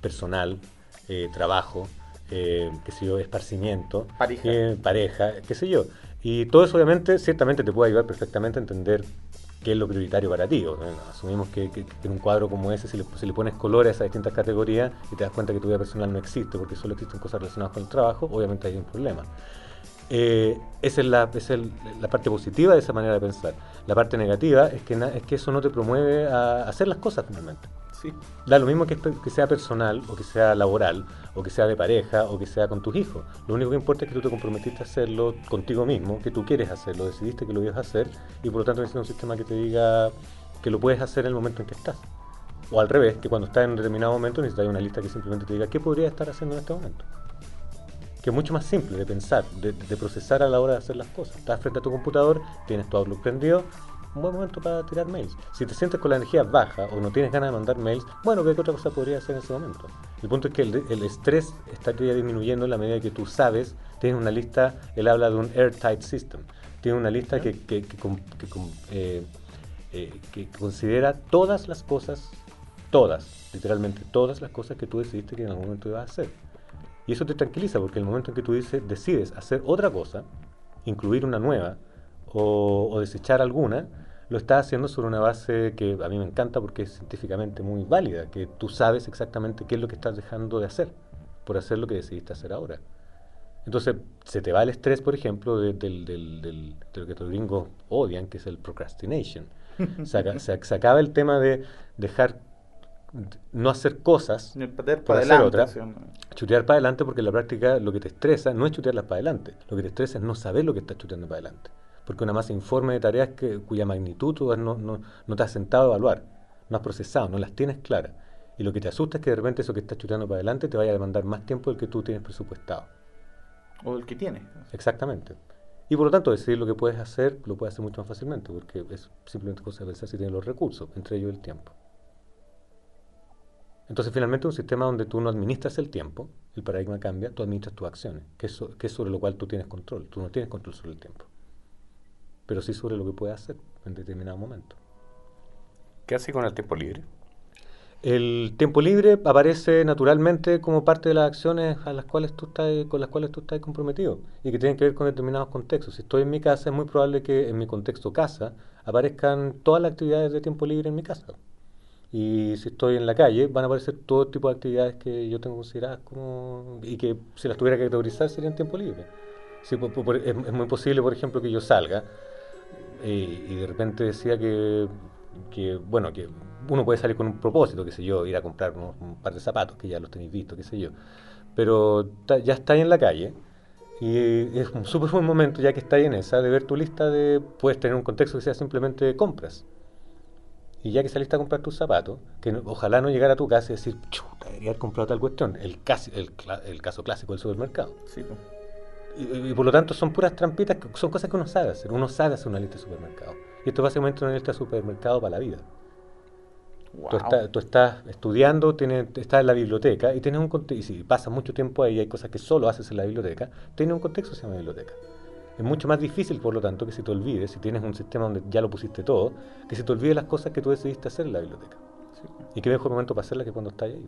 personal, eh, trabajo, eh, qué sé yo, esparcimiento, Pareja. eh, pareja, qué sé yo. Y todo eso obviamente ciertamente te puede ayudar perfectamente a entender qué es lo prioritario para ti. Bueno, asumimos que, que- que en un cuadro como ese, si le, si le pones colores a esas distintas categorías y te das cuenta que tu vida personal no existe porque solo existen cosas relacionadas con el trabajo, obviamente hay un problema. Eh, esa es, la, esa es la parte positiva de esa manera de pensar. La parte negativa es que, na- es que eso no te promueve a hacer las cosas finalmente. Sí. Da lo mismo que, sea personal, o que sea laboral, o que sea de pareja, o que sea con tus hijos. Lo único que importa es que tú te comprometiste a hacerlo contigo mismo, que tú quieres hacerlo, decidiste que lo ibas a hacer, y por lo tanto necesitas un sistema que te diga que lo puedes hacer en el momento en que estás. O al revés, que cuando estás en determinado momento necesitas una lista que simplemente te diga qué podría estar haciendo en este momento. Que es mucho más simple de pensar, de, de procesar a la hora de hacer las cosas. Estás frente a tu computador, tienes tu Outlook prendido, un buen momento para tirar mails. Si te sientes con la energía baja o no tienes ganas de mandar mails, bueno, ¿qué otra cosa podría hacer en ese momento? El punto es que el, el estrés estaría disminuyendo en la medida que tú sabes, tienes una lista, él habla de un airtight system, tiene una lista que, que, que que eh, eh, que considera todas las cosas, todas, literalmente todas las cosas que tú decidiste que en algún momento ibas a hacer. Y eso te tranquiliza porque el momento en que tú dices, decides hacer otra cosa, incluir una nueva o, o desechar alguna, lo estás haciendo sobre una base que a mí me encanta porque es científicamente muy válida, que tú sabes exactamente qué es lo que estás dejando de hacer por hacer lo que decidiste hacer ahora. Entonces, se te va el estrés, por ejemplo, de, del- del- del- de lo que los gringos odian, que es el procrastination. Se, aca- se- se acaba el tema de dejar no hacer cosas, para hacer adelante. otra. así, ¿no? chutear para adelante, porque en la práctica lo que te estresa no es chutearlas para adelante, lo que te estresa es no saber lo que estás chuteando para adelante. Porque una masa informe de tareas que, cuya magnitud tú no, no, no te has sentado a evaluar, no has procesado, no las tienes claras. Y lo que te asusta es que de repente eso que estás chuteando para adelante te vaya a demandar más tiempo del que tú tienes presupuestado. O el que tiene. Exactamente. Y por lo tanto, decidir lo que puedes hacer, lo puedes hacer mucho más fácilmente, porque es simplemente cosa de pensar si tienes los recursos, entre ellos el tiempo. Entonces, finalmente, un sistema donde tú no administras el tiempo, el paradigma cambia, tú administras tus acciones, que es, que es sobre lo cual tú tienes control. Tú no tienes control sobre el tiempo, pero sí sobre lo que puedes hacer en determinado momento. ¿Qué hace con el tiempo libre? El tiempo libre aparece naturalmente como parte de las acciones a las cuales tú estás, con las cuales tú estás comprometido y que tienen que ver con determinados contextos. Si estoy en mi casa, es muy probable que en mi contexto casa aparezcan todas las actividades de tiempo libre en mi casa. Y si estoy en la calle, van a aparecer todo tipo de actividades que yo tengo consideradas como y que si las tuviera que categorizar serían tiempo libre. Sí, por- por- es, es muy posible, por ejemplo, que yo salga eh, y de repente decía que, que, bueno, que uno puede salir con un propósito, qué sé yo, ir a comprar unos- un par de zapatos, que ya los tenéis visto, qué sé yo. Pero ta- ya estáis en la calle y es un súper buen momento, ya que estáis en esa, de ver tu lista de, puedes tener un contexto que sea simplemente compras. Y ya que saliste a comprar tus zapatos, que no- ojalá no llegar a tu casa y decir, chuta, debería haber comprado tal cuestión. El, casi, el, el caso clásico del supermercado. Sí, pues. Y, y por lo tanto son puras trampitas, que son cosas que uno sabe hacer. Uno sabe hacer una lista de supermercado. Y esto es básicamente una lista de supermercado para la vida. Wow. Tú, estás, tú estás estudiando, tienes, estás en la biblioteca y tienes un y si pasas mucho tiempo ahí, hay cosas que solo haces en la biblioteca, tienes un contexto que se llama biblioteca. Es mucho más difícil, por lo tanto, que si te olvides, si tienes un sistema donde ya lo pusiste todo, que si te olvides las cosas que tú decidiste hacer en la biblioteca. Sí. Y qué mejor momento para hacerlas que cuando estás ahí.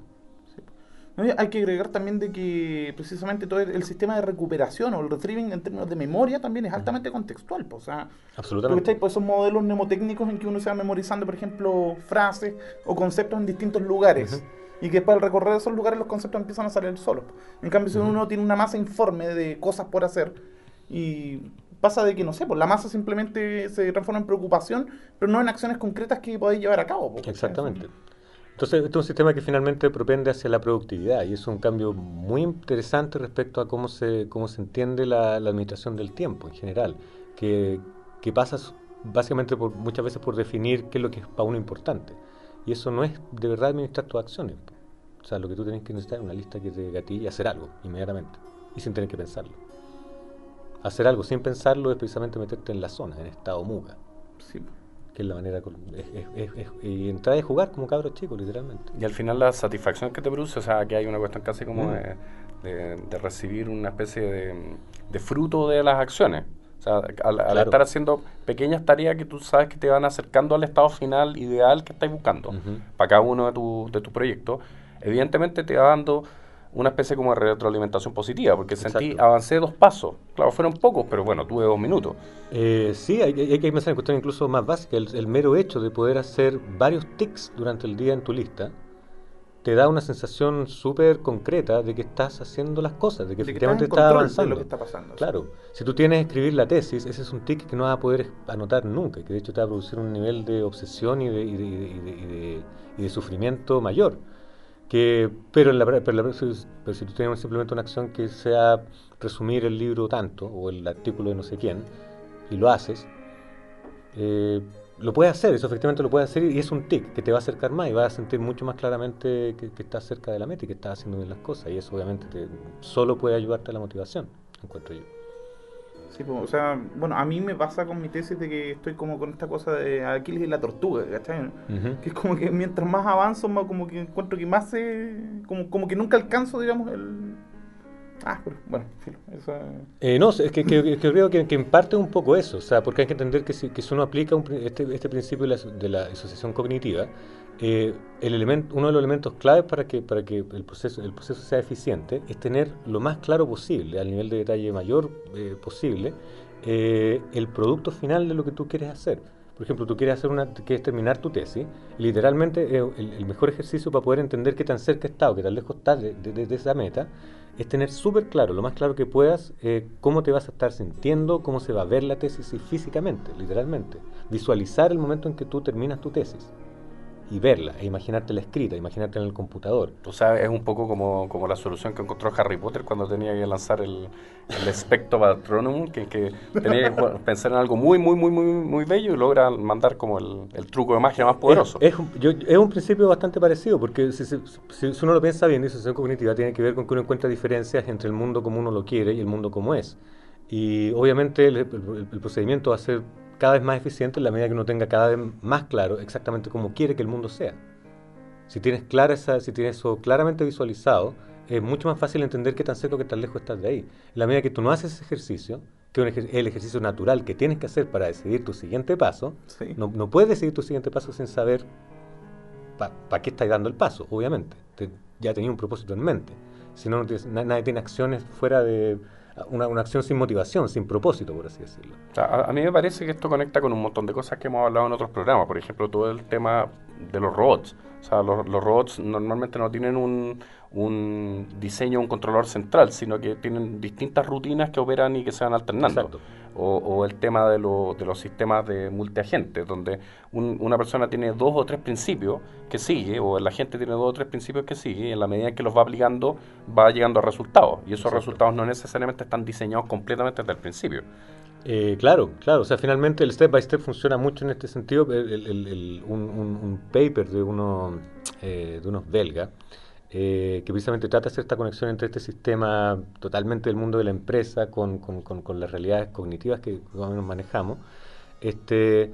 No, Hay que agregar también de que precisamente todo el, el sistema de recuperación o el retrieving en términos de memoria también es altamente contextual. pues, o sea, Absolutamente. ¿cachai? Pues esos modelos mnemotécnicos en que uno se va memorizando, por ejemplo, frases o conceptos en distintos lugares. Y que después al recorrer esos lugares los conceptos empiezan a salir solos. En cambio, si uno tiene una masa informe de cosas por hacer y pasa de que, no sé, pues la masa simplemente se transforma en preocupación, pero no en acciones concretas que podáis llevar a cabo. pues, ¿cachai? Entonces, este es un sistema que finalmente propende hacia la productividad y es un cambio muy interesante respecto a cómo se, cómo se entiende la, administración del tiempo en general, que, que pasa básicamente por, muchas veces por definir qué es lo que es para uno importante. Y eso no es de verdad administrar tus acciones. O sea, lo que tú tienes que necesitar es una lista que te gatille y hacer algo inmediatamente y sin tener que pensarlo. Hacer algo sin pensarlo es precisamente meterte en la zona, en estado muga Sí. Que es la manera es, es- y entrar y jugar como cabros chicos literalmente Y al final la satisfacción que te produce, o sea, que hay una cuestión casi como Mm. de, de- de recibir una especie de, de fruto de las acciones. O sea, al, estar haciendo pequeñas tareas que tú sabes que te van acercando al estado final ideal que estás buscando para cada uno de tus de tus proyectos, evidentemente te va dando una especie como de retroalimentación positiva, porque sentí, Exacto. avancé dos pasos. Claro, fueron pocos, pero bueno, tuve dos minutos. Eh, sí hay, hay- hay que pensar en cuestiones incluso más básicas el, el mero hecho de poder hacer varios tics durante el día en tu lista te da una sensación súper concreta de que estás haciendo las cosas de que De que estás efectivamente en estás de avanzando lo que está pasando. Claro, si tú tienes que escribir la tesis, ese es un tic que no vas a poder anotar nunca, que de hecho te va a producir un nivel de obsesión y de, y de- y de- y de- y de- y de sufrimiento mayor. Que, pero, en la, pero, la- pero si tú tienes simplemente una acción que sea resumir el libro tanto, o el artículo de no sé quién, y lo haces, eh, lo puedes hacer, eso efectivamente lo puedes hacer y es un tic que te va a acercar más y vas a sentir mucho más claramente que, que estás cerca de la meta y que estás haciendo bien las cosas y eso obviamente te, solo puede ayudarte a la motivación, encuentro yo. Sí, pues, o sea, bueno, a mí me pasa con mi tesis de que estoy como con esta cosa de Aquiles y la tortuga, ¿cachai? Ujú. Que es como que mientras más avanzo, más como que encuentro que más se... Como, como que nunca alcanzo, digamos, el... Ah, pero bueno, eso es... Eh, no, es que, que- que creo que, que en parte es un poco eso, o sea, porque hay que entender que si, que si uno aplica un este, este principio de la, de la asociación cognitiva, eh, el elemento, uno de los elementos claves para que, para que el, proceso, el proceso sea eficiente es tener lo más claro posible, al nivel de detalle mayor eh, posible, eh, el producto final de lo que tú quieres hacer. Por ejemplo, tú quieres hacer una, quieres terminar tu tesis, literalmente eh, el, el mejor ejercicio para poder entender qué tan cerca estás o qué tan lejos estás de, de- de esa meta es tener súper claro, lo más claro que puedas, eh, cómo te vas a estar sintiendo, cómo se va a ver la tesis y físicamente, literalmente. Visualizar el momento en que tú terminas tu tesis. Y verla, e imaginártela escrita, imaginártela en el computador. O sea, es un poco como, como la solución que encontró Harry Potter cuando tenía que lanzar el, el Spectro Patronum, que, que tenía que pensar en algo muy, muy, muy, muy, muy bello y logra mandar como el, el truco de magia más poderoso. Es, es un, yo- es un principio bastante parecido, porque si, si- si- uno lo piensa bien, disociación cognitiva tiene que ver con que uno encuentra diferencias entre el mundo como uno lo quiere y el mundo como es. Y obviamente el- el procedimiento va a ser cada vez más eficiente en la medida que uno tenga cada vez más claro exactamente cómo quiere que el mundo sea. Si tienes, clara esa, si tienes eso claramente visualizado, es mucho más fácil entender qué tan cerca o qué tan lejos estás de ahí. En la medida que tú no haces ese ejercicio, que es el ejercicio natural que tienes que hacer para decidir tu siguiente paso, Sí. no, no puedes decidir tu siguiente paso sin saber para qué estás dando el paso, obviamente. Te- ya tenía un propósito en mente. Si no, no tienes- na- nadie tiene acciones fuera de una, una acción sin motivación, sin propósito, por así decirlo. O sea, a, a mí me parece que esto conecta con un montón de cosas que hemos hablado en otros programas. Por ejemplo, todo el tema de los robots. O sea, los, los robots normalmente no tienen un, un diseño, un controlador central, sino que tienen distintas rutinas que operan y que se van alternando. Exacto. O, o el tema de, lo- de los sistemas de multiagentes, donde un- una persona tiene dos o tres principios que sigue, o el agente tiene dos o tres principios que sigue, y en la medida en que los va aplicando, va llegando a resultados. Y esos Exacto. resultados no necesariamente están diseñados completamente desde el principio. Eh, claro, claro. O sea, finalmente el step by step funciona mucho en este sentido. El- el- el- el- un, un- un paper de, uno, eh, de unos belgas eh, que precisamente trata de hacer esta conexión entre este sistema totalmente del mundo de la empresa con, las realidades cognitivas que más o menos manejamos. Este,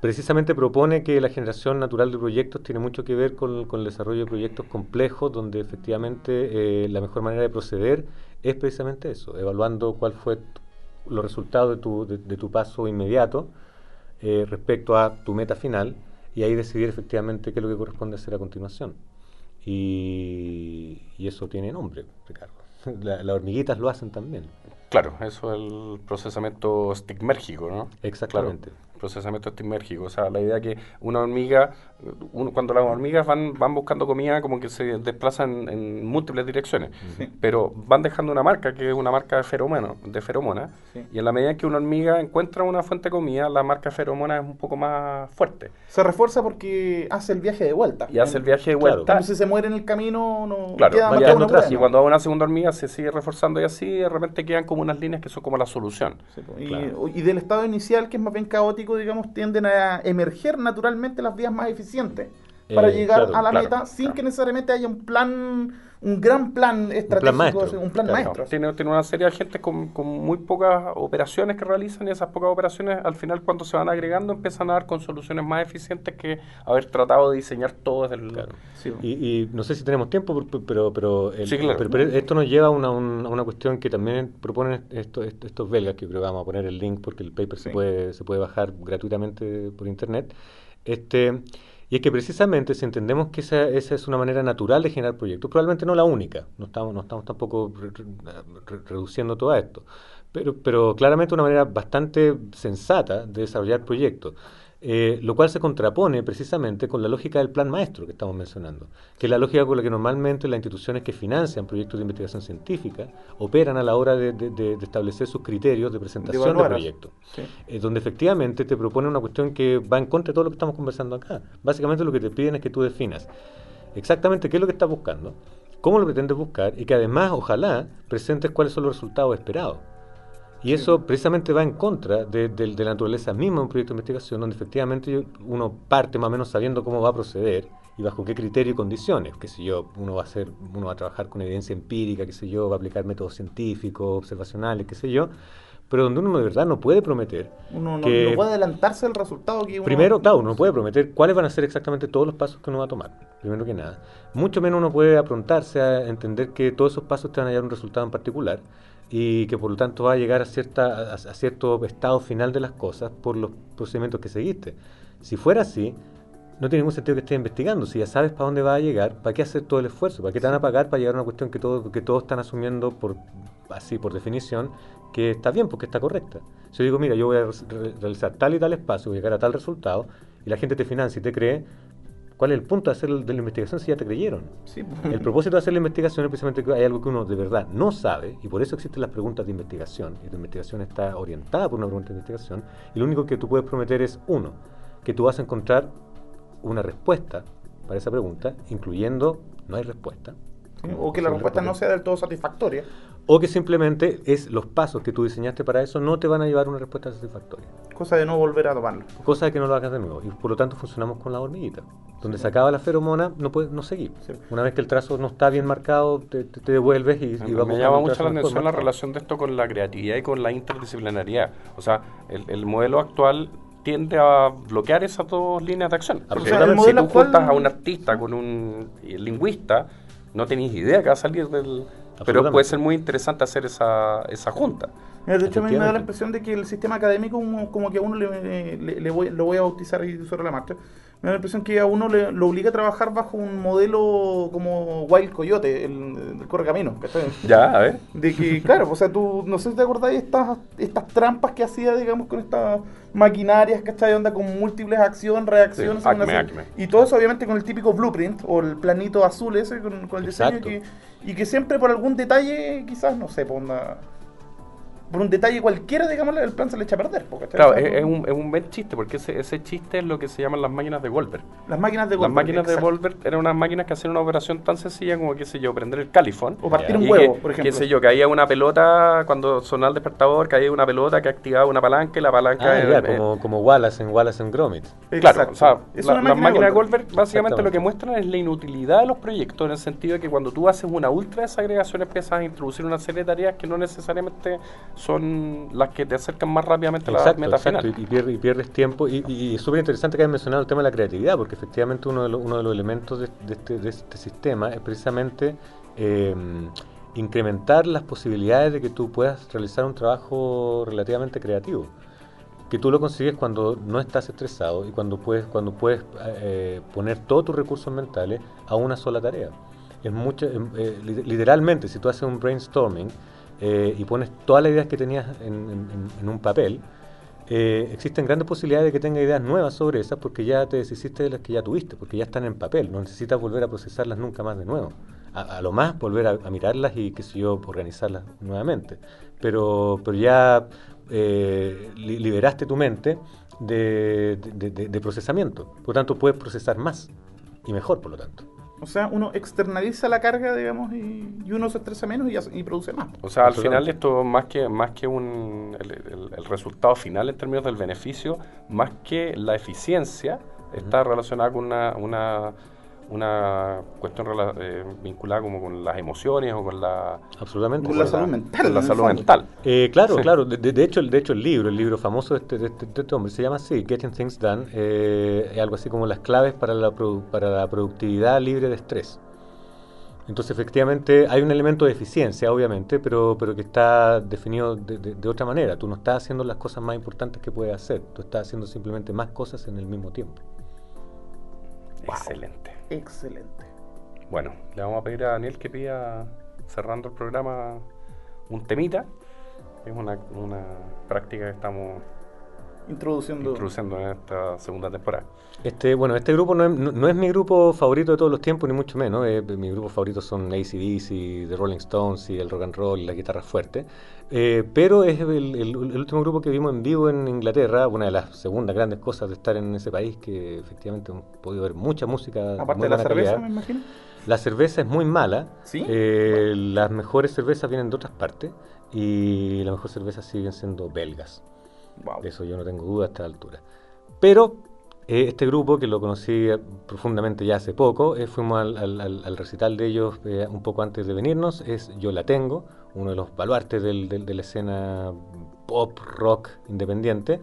precisamente propone que la generación natural de proyectos tiene mucho que ver con, el desarrollo de proyectos complejos, donde efectivamente eh, la mejor manera de proceder es precisamente eso, evaluando cuál fue los resultados de tu, de, de tu paso inmediato eh, respecto a tu meta final y ahí decidir efectivamente qué es lo que corresponde hacer a continuación. Y, y eso tiene nombre, Ricardo. La- las hormiguitas lo hacen también. Claro, eso es el procesamiento estigmérgico, ¿no? Exactamente. Claro, procesamiento estigmérgico. O sea, la idea que una hormiga, uno- cuando las hormigas van, van buscando comida, como que se desplazan en múltiples direcciones, pero van dejando una marca, que es una marca de feromona, de feromona Sí. y en la medida que una hormiga encuentra una fuente de comida, la marca feromona es un poco más fuerte. Se refuerza porque hace el viaje de vuelta. Y hace el viaje de Claro. vuelta. Como si se muere en el camino, no Claro, queda una huella. y cuando va una segunda hormiga se sigue reforzando y así, de repente quedan como unas líneas que son como la solución. Sí, y, Claro. y del estado inicial, que es más bien caótico, digamos, tienden a emerger naturalmente las vías más eficientes para Eh, llegar claro, a la claro, meta sin que necesariamente haya un plan, un gran plan estratégico, maestro, o sea, un plan claro. maestro. Tiene, tiene una serie de agentes con, con muy pocas operaciones que realizan y esas pocas operaciones al final cuando se van agregando empiezan a dar con soluciones más eficientes que haber tratado de diseñar todo desde el... Sí. Y, y no sé si tenemos tiempo, pero, pero, pero, el- Sí, claro. pero- pero esto nos lleva a una, un- a una cuestión que también proponen esto- est- estos belgas, que creo que vamos a poner el link porque el paper se, puede, se puede bajar gratuitamente por internet. Este, y es que precisamente si entendemos que esa, esa es una manera natural de generar proyectos, probablemente no la única, no estamos, no estamos tampoco re- re- re- reduciendo todo esto, pero, pero claramente una manera bastante sensata de desarrollar proyectos. Eh, lo cual se contrapone precisamente con la lógica del plan maestro que estamos mencionando, que es la lógica con la que normalmente las instituciones que financian proyectos de investigación científica operan a la hora de, de- de- de establecer sus criterios de presentación de, proyectos, Sí. eh, donde efectivamente te propone una cuestión que va en contra de todo lo que estamos conversando acá. Básicamente lo que te piden es que tú definas exactamente qué es lo que estás buscando, cómo lo pretendes buscar y que además, ojalá, presentes cuáles son los resultados esperados. Y eso precisamente va en contra de, de- de la naturaleza misma de un proyecto de investigación, donde efectivamente uno parte más o menos sabiendo cómo va a proceder y bajo qué criterio y condiciones. Que si yo, uno va a hacer, uno va a trabajar con evidencia empírica, qué sé yo, va a aplicar métodos científicos, observacionales, qué sé yo, pero donde uno de verdad no puede prometer Uno no, que- no puede adelantarse al resultado que uno... Primero, claro, uno no puede prometer cuáles van a ser exactamente todos los pasos que uno va a tomar, primero que nada. Mucho menos uno puede aprontarse a entender que todos esos pasos te van a dar un resultado en particular y que por lo tanto va a llegar a, cierta, a, a cierto estado final de las cosas por los procedimientos que seguiste. Si fuera así, no tiene ningún sentido que estés investigando. Si ya sabes para dónde va a llegar, ¿para qué hacer todo el esfuerzo? ¿Para qué te van a pagar para llegar a una cuestión que, todo, que todos están asumiendo por así por definición que está bien, porque está correcta? Si yo digo, mira, yo voy a re- realizar tal y tal espacio, voy a llegar a tal resultado, y la gente te financia y te cree, ¿cuál es el punto de hacer de la investigación si ya te creyeron? Sí, po. El propósito de hacer la investigación es precisamente que hay algo que uno de verdad no sabe, y por eso existen las preguntas de investigación, y tu investigación está orientada por una pregunta de investigación, y lo único que tú puedes prometer es, uno, que tú vas a encontrar una respuesta para esa pregunta, incluyendo no hay respuesta. ¿sí? O que la respuesta no sea del todo satisfactoria. O que simplemente es los pasos que tú diseñaste para eso no te van a llevar a una respuesta satisfactoria. Cosa de no volver a tomarlo. Cosa de que no lo hagas de nuevo. Y por lo tanto funcionamos con la hormiguita. Donde se acaba la feromona, no puedes no seguir. Sí. Una vez que el trazo no está bien marcado, te, te- te devuelves y, y Me, vamos me llama mucho la atención la relación de esto con la creatividad y con la interdisciplinaridad. O sea, el, el modelo actual tiende a bloquear esas dos líneas de acción. Porque sea, el si tú juntas a un artista con un lingüista, no tenéis idea que va a salir del... Pero puede ser muy interesante hacer esa, esa junta. Mira, de hecho, a mí me da la impresión de que el sistema académico, como, como que a uno le, le- le voy, lo voy a bautizar ahí sobre la marcha, me da la impresión que a uno le, lo obliga a trabajar bajo un modelo como Wild Coyote, el, el correcamino. ¿cachai? Ya, a ver. De que, claro, o sea, tú, no sé si te acordáis estas, estas trampas que hacía, digamos, con estas maquinarias, ¿cachai? Onda con múltiples acción, reacciones. Sí, Acme, Acme. Y todo eso, obviamente, con el típico blueprint o el planito azul ese, con, con el diseño. Que, y que siempre por algún detalle, quizás, no sé, por, una- por un detalle cualquiera, digamos, el plan se le echa a perder. Claro, es, un, es un buen chiste, porque ese, ese chiste es lo que se llaman las máquinas de Goldberg. Las máquinas de Las Goldberg, máquinas de. Volver eran unas máquinas que hacían una operación tan sencilla como, qué sé yo, prender el califón. O partir un huevo, que, por ejemplo. Qué sé yo, caía una pelota cuando sonaba el despertador, caía una pelota que activaba una palanca y la palanca. Ah, ya, eh, como, como Wallace en Wallace and Gromit. Claro, Exacto. o sea, Es la- una las máquina máquinas de Goldberg. Goldberg básicamente lo que muestran es la inutilidad de los proyectos en el sentido de que cuando tú haces una ultra desagregación empiezas a introducir una serie de tareas que no necesariamente son las que te acercan más rápidamente a la Exacto, meta exacto, final. y, y pier- y pierdes tiempo. Y, y- y es súper interesante que hayas mencionado el tema de la creatividad, porque efectivamente uno de, los- uno de los elementos de, de este, de este sistema es precisamente eh, incrementar las posibilidades de que tú puedas realizar un trabajo relativamente creativo. Que tú lo consigues cuando no estás estresado y cuando puedes, cuando puedes eh, poner todos tus recursos mentales a una sola tarea. Es mucho, eh, eh, li- literalmente, si tú haces un brainstorming eh, y pones todas las ideas que tenías en, un papel, eh, existen grandes posibilidades de que tengas ideas nuevas sobre esas porque ya te deshiciste de las que ya tuviste, porque ya están en papel, no necesitas volver a procesarlas nunca más de nuevo. A, lo más volver a, mirarlas y, qué sé yo, organizarlas nuevamente. Pero, pero ya eh, li- liberaste tu mente de- de procesamiento. Por lo tanto, puedes procesar más y mejor, por lo tanto. O sea, uno externaliza la carga, digamos, y, y uno se estresa menos y, hace- y produce más. O sea, al final esto más que más que un el, el- el resultado final en términos del beneficio, más que la eficiencia, está relacionada con una, una, una cuestión eh, vinculada como con las emociones o con la, Absolutamente. Con la salud mental. la salud mental. Eh, claro, Sí. claro. De, de- de hecho, el- de hecho, el libro, el libro famoso de este, de este- de este hombre, se llama así, Getting Things Done, eh, es algo así como las claves para la, produ- para la productividad libre de estrés. Entonces, efectivamente, hay un elemento de eficiencia, obviamente, pero, pero que está definido de, de- de otra manera. Tú no estás haciendo las cosas más importantes que puedes hacer, tú estás haciendo simplemente más cosas en el mismo tiempo. Excelente. Excelente. Bueno, le vamos a pedir a Daniel que pida, cerrando el programa, un temita. Es una, una práctica que estamos Introduciendo. introduciendo en esta segunda temporada. Este, bueno, este grupo no es, no, no es mi grupo favorito de todos los tiempos, ni mucho menos. Eh, mis grupos favoritos son ACDC, The Rolling Stones y el rock and roll y la guitarra fuerte. Eh, pero es el, el- el último grupo que vimos en vivo en Inglaterra, una de las segundas grandes cosas de estar en ese país, que efectivamente hemos podido ver mucha música. Aparte de la cerveza, calidad. me imagino. La cerveza es muy mala. ¿Sí? Eh, Las mejores cervezas vienen de otras partes y las mejores cervezas siguen siendo belgas. Wow. De eso yo no tengo duda a esta altura. Pero eh, este grupo, que lo conocí profundamente ya hace poco, fuimos al, al- al- al recital de ellos un poco antes de venirnos, es Yo la tengo, uno de los baluartes del- del- de la escena pop rock independiente,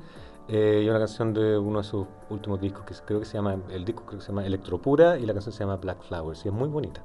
eh, y una canción de uno de sus últimos discos, que creo que se llama, el disco creo que se llama Electropura, y la canción se llama Black Flowers, y es muy bonita.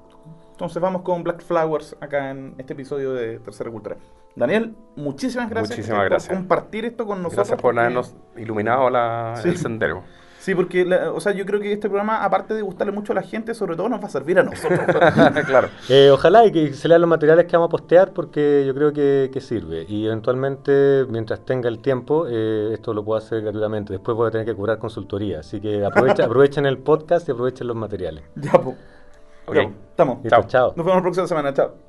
Entonces vamos con Black Flowers acá en este episodio de Tercera Cultura. Daniel, muchísimas gracias, Muchísimas por compartir esto con nosotros. Gracias por porque- habernos iluminado la- Sí. el sendero. Sí, porque la- o sea, yo creo que este programa, aparte de gustarle mucho a la gente, sobre todo nos va a servir a nosotros. claro. Eh, ojalá y que se lean los materiales que vamos a postear porque yo creo que, que sirve. Y eventualmente, mientras tenga el tiempo, eh, esto lo puedo hacer gratuitamente. Después voy a tener que cobrar consultoría. Así que aprovecha, aprovechen el podcast y aprovechen los materiales. ya, pues. Ok. Estamos. Listo, Chao. chao. Nos vemos la próxima semana. Chao.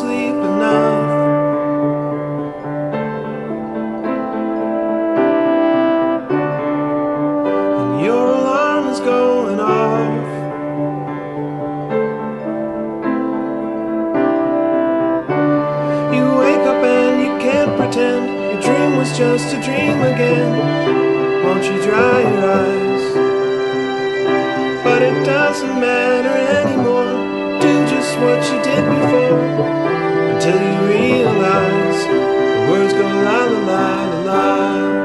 Sleep enough. And your alarm is going off. You wake up and you can't pretend your dream was just a dream again. Won't you dry your eyes? But it doesn't matter anymore. Do just what you did before words go la la la la la.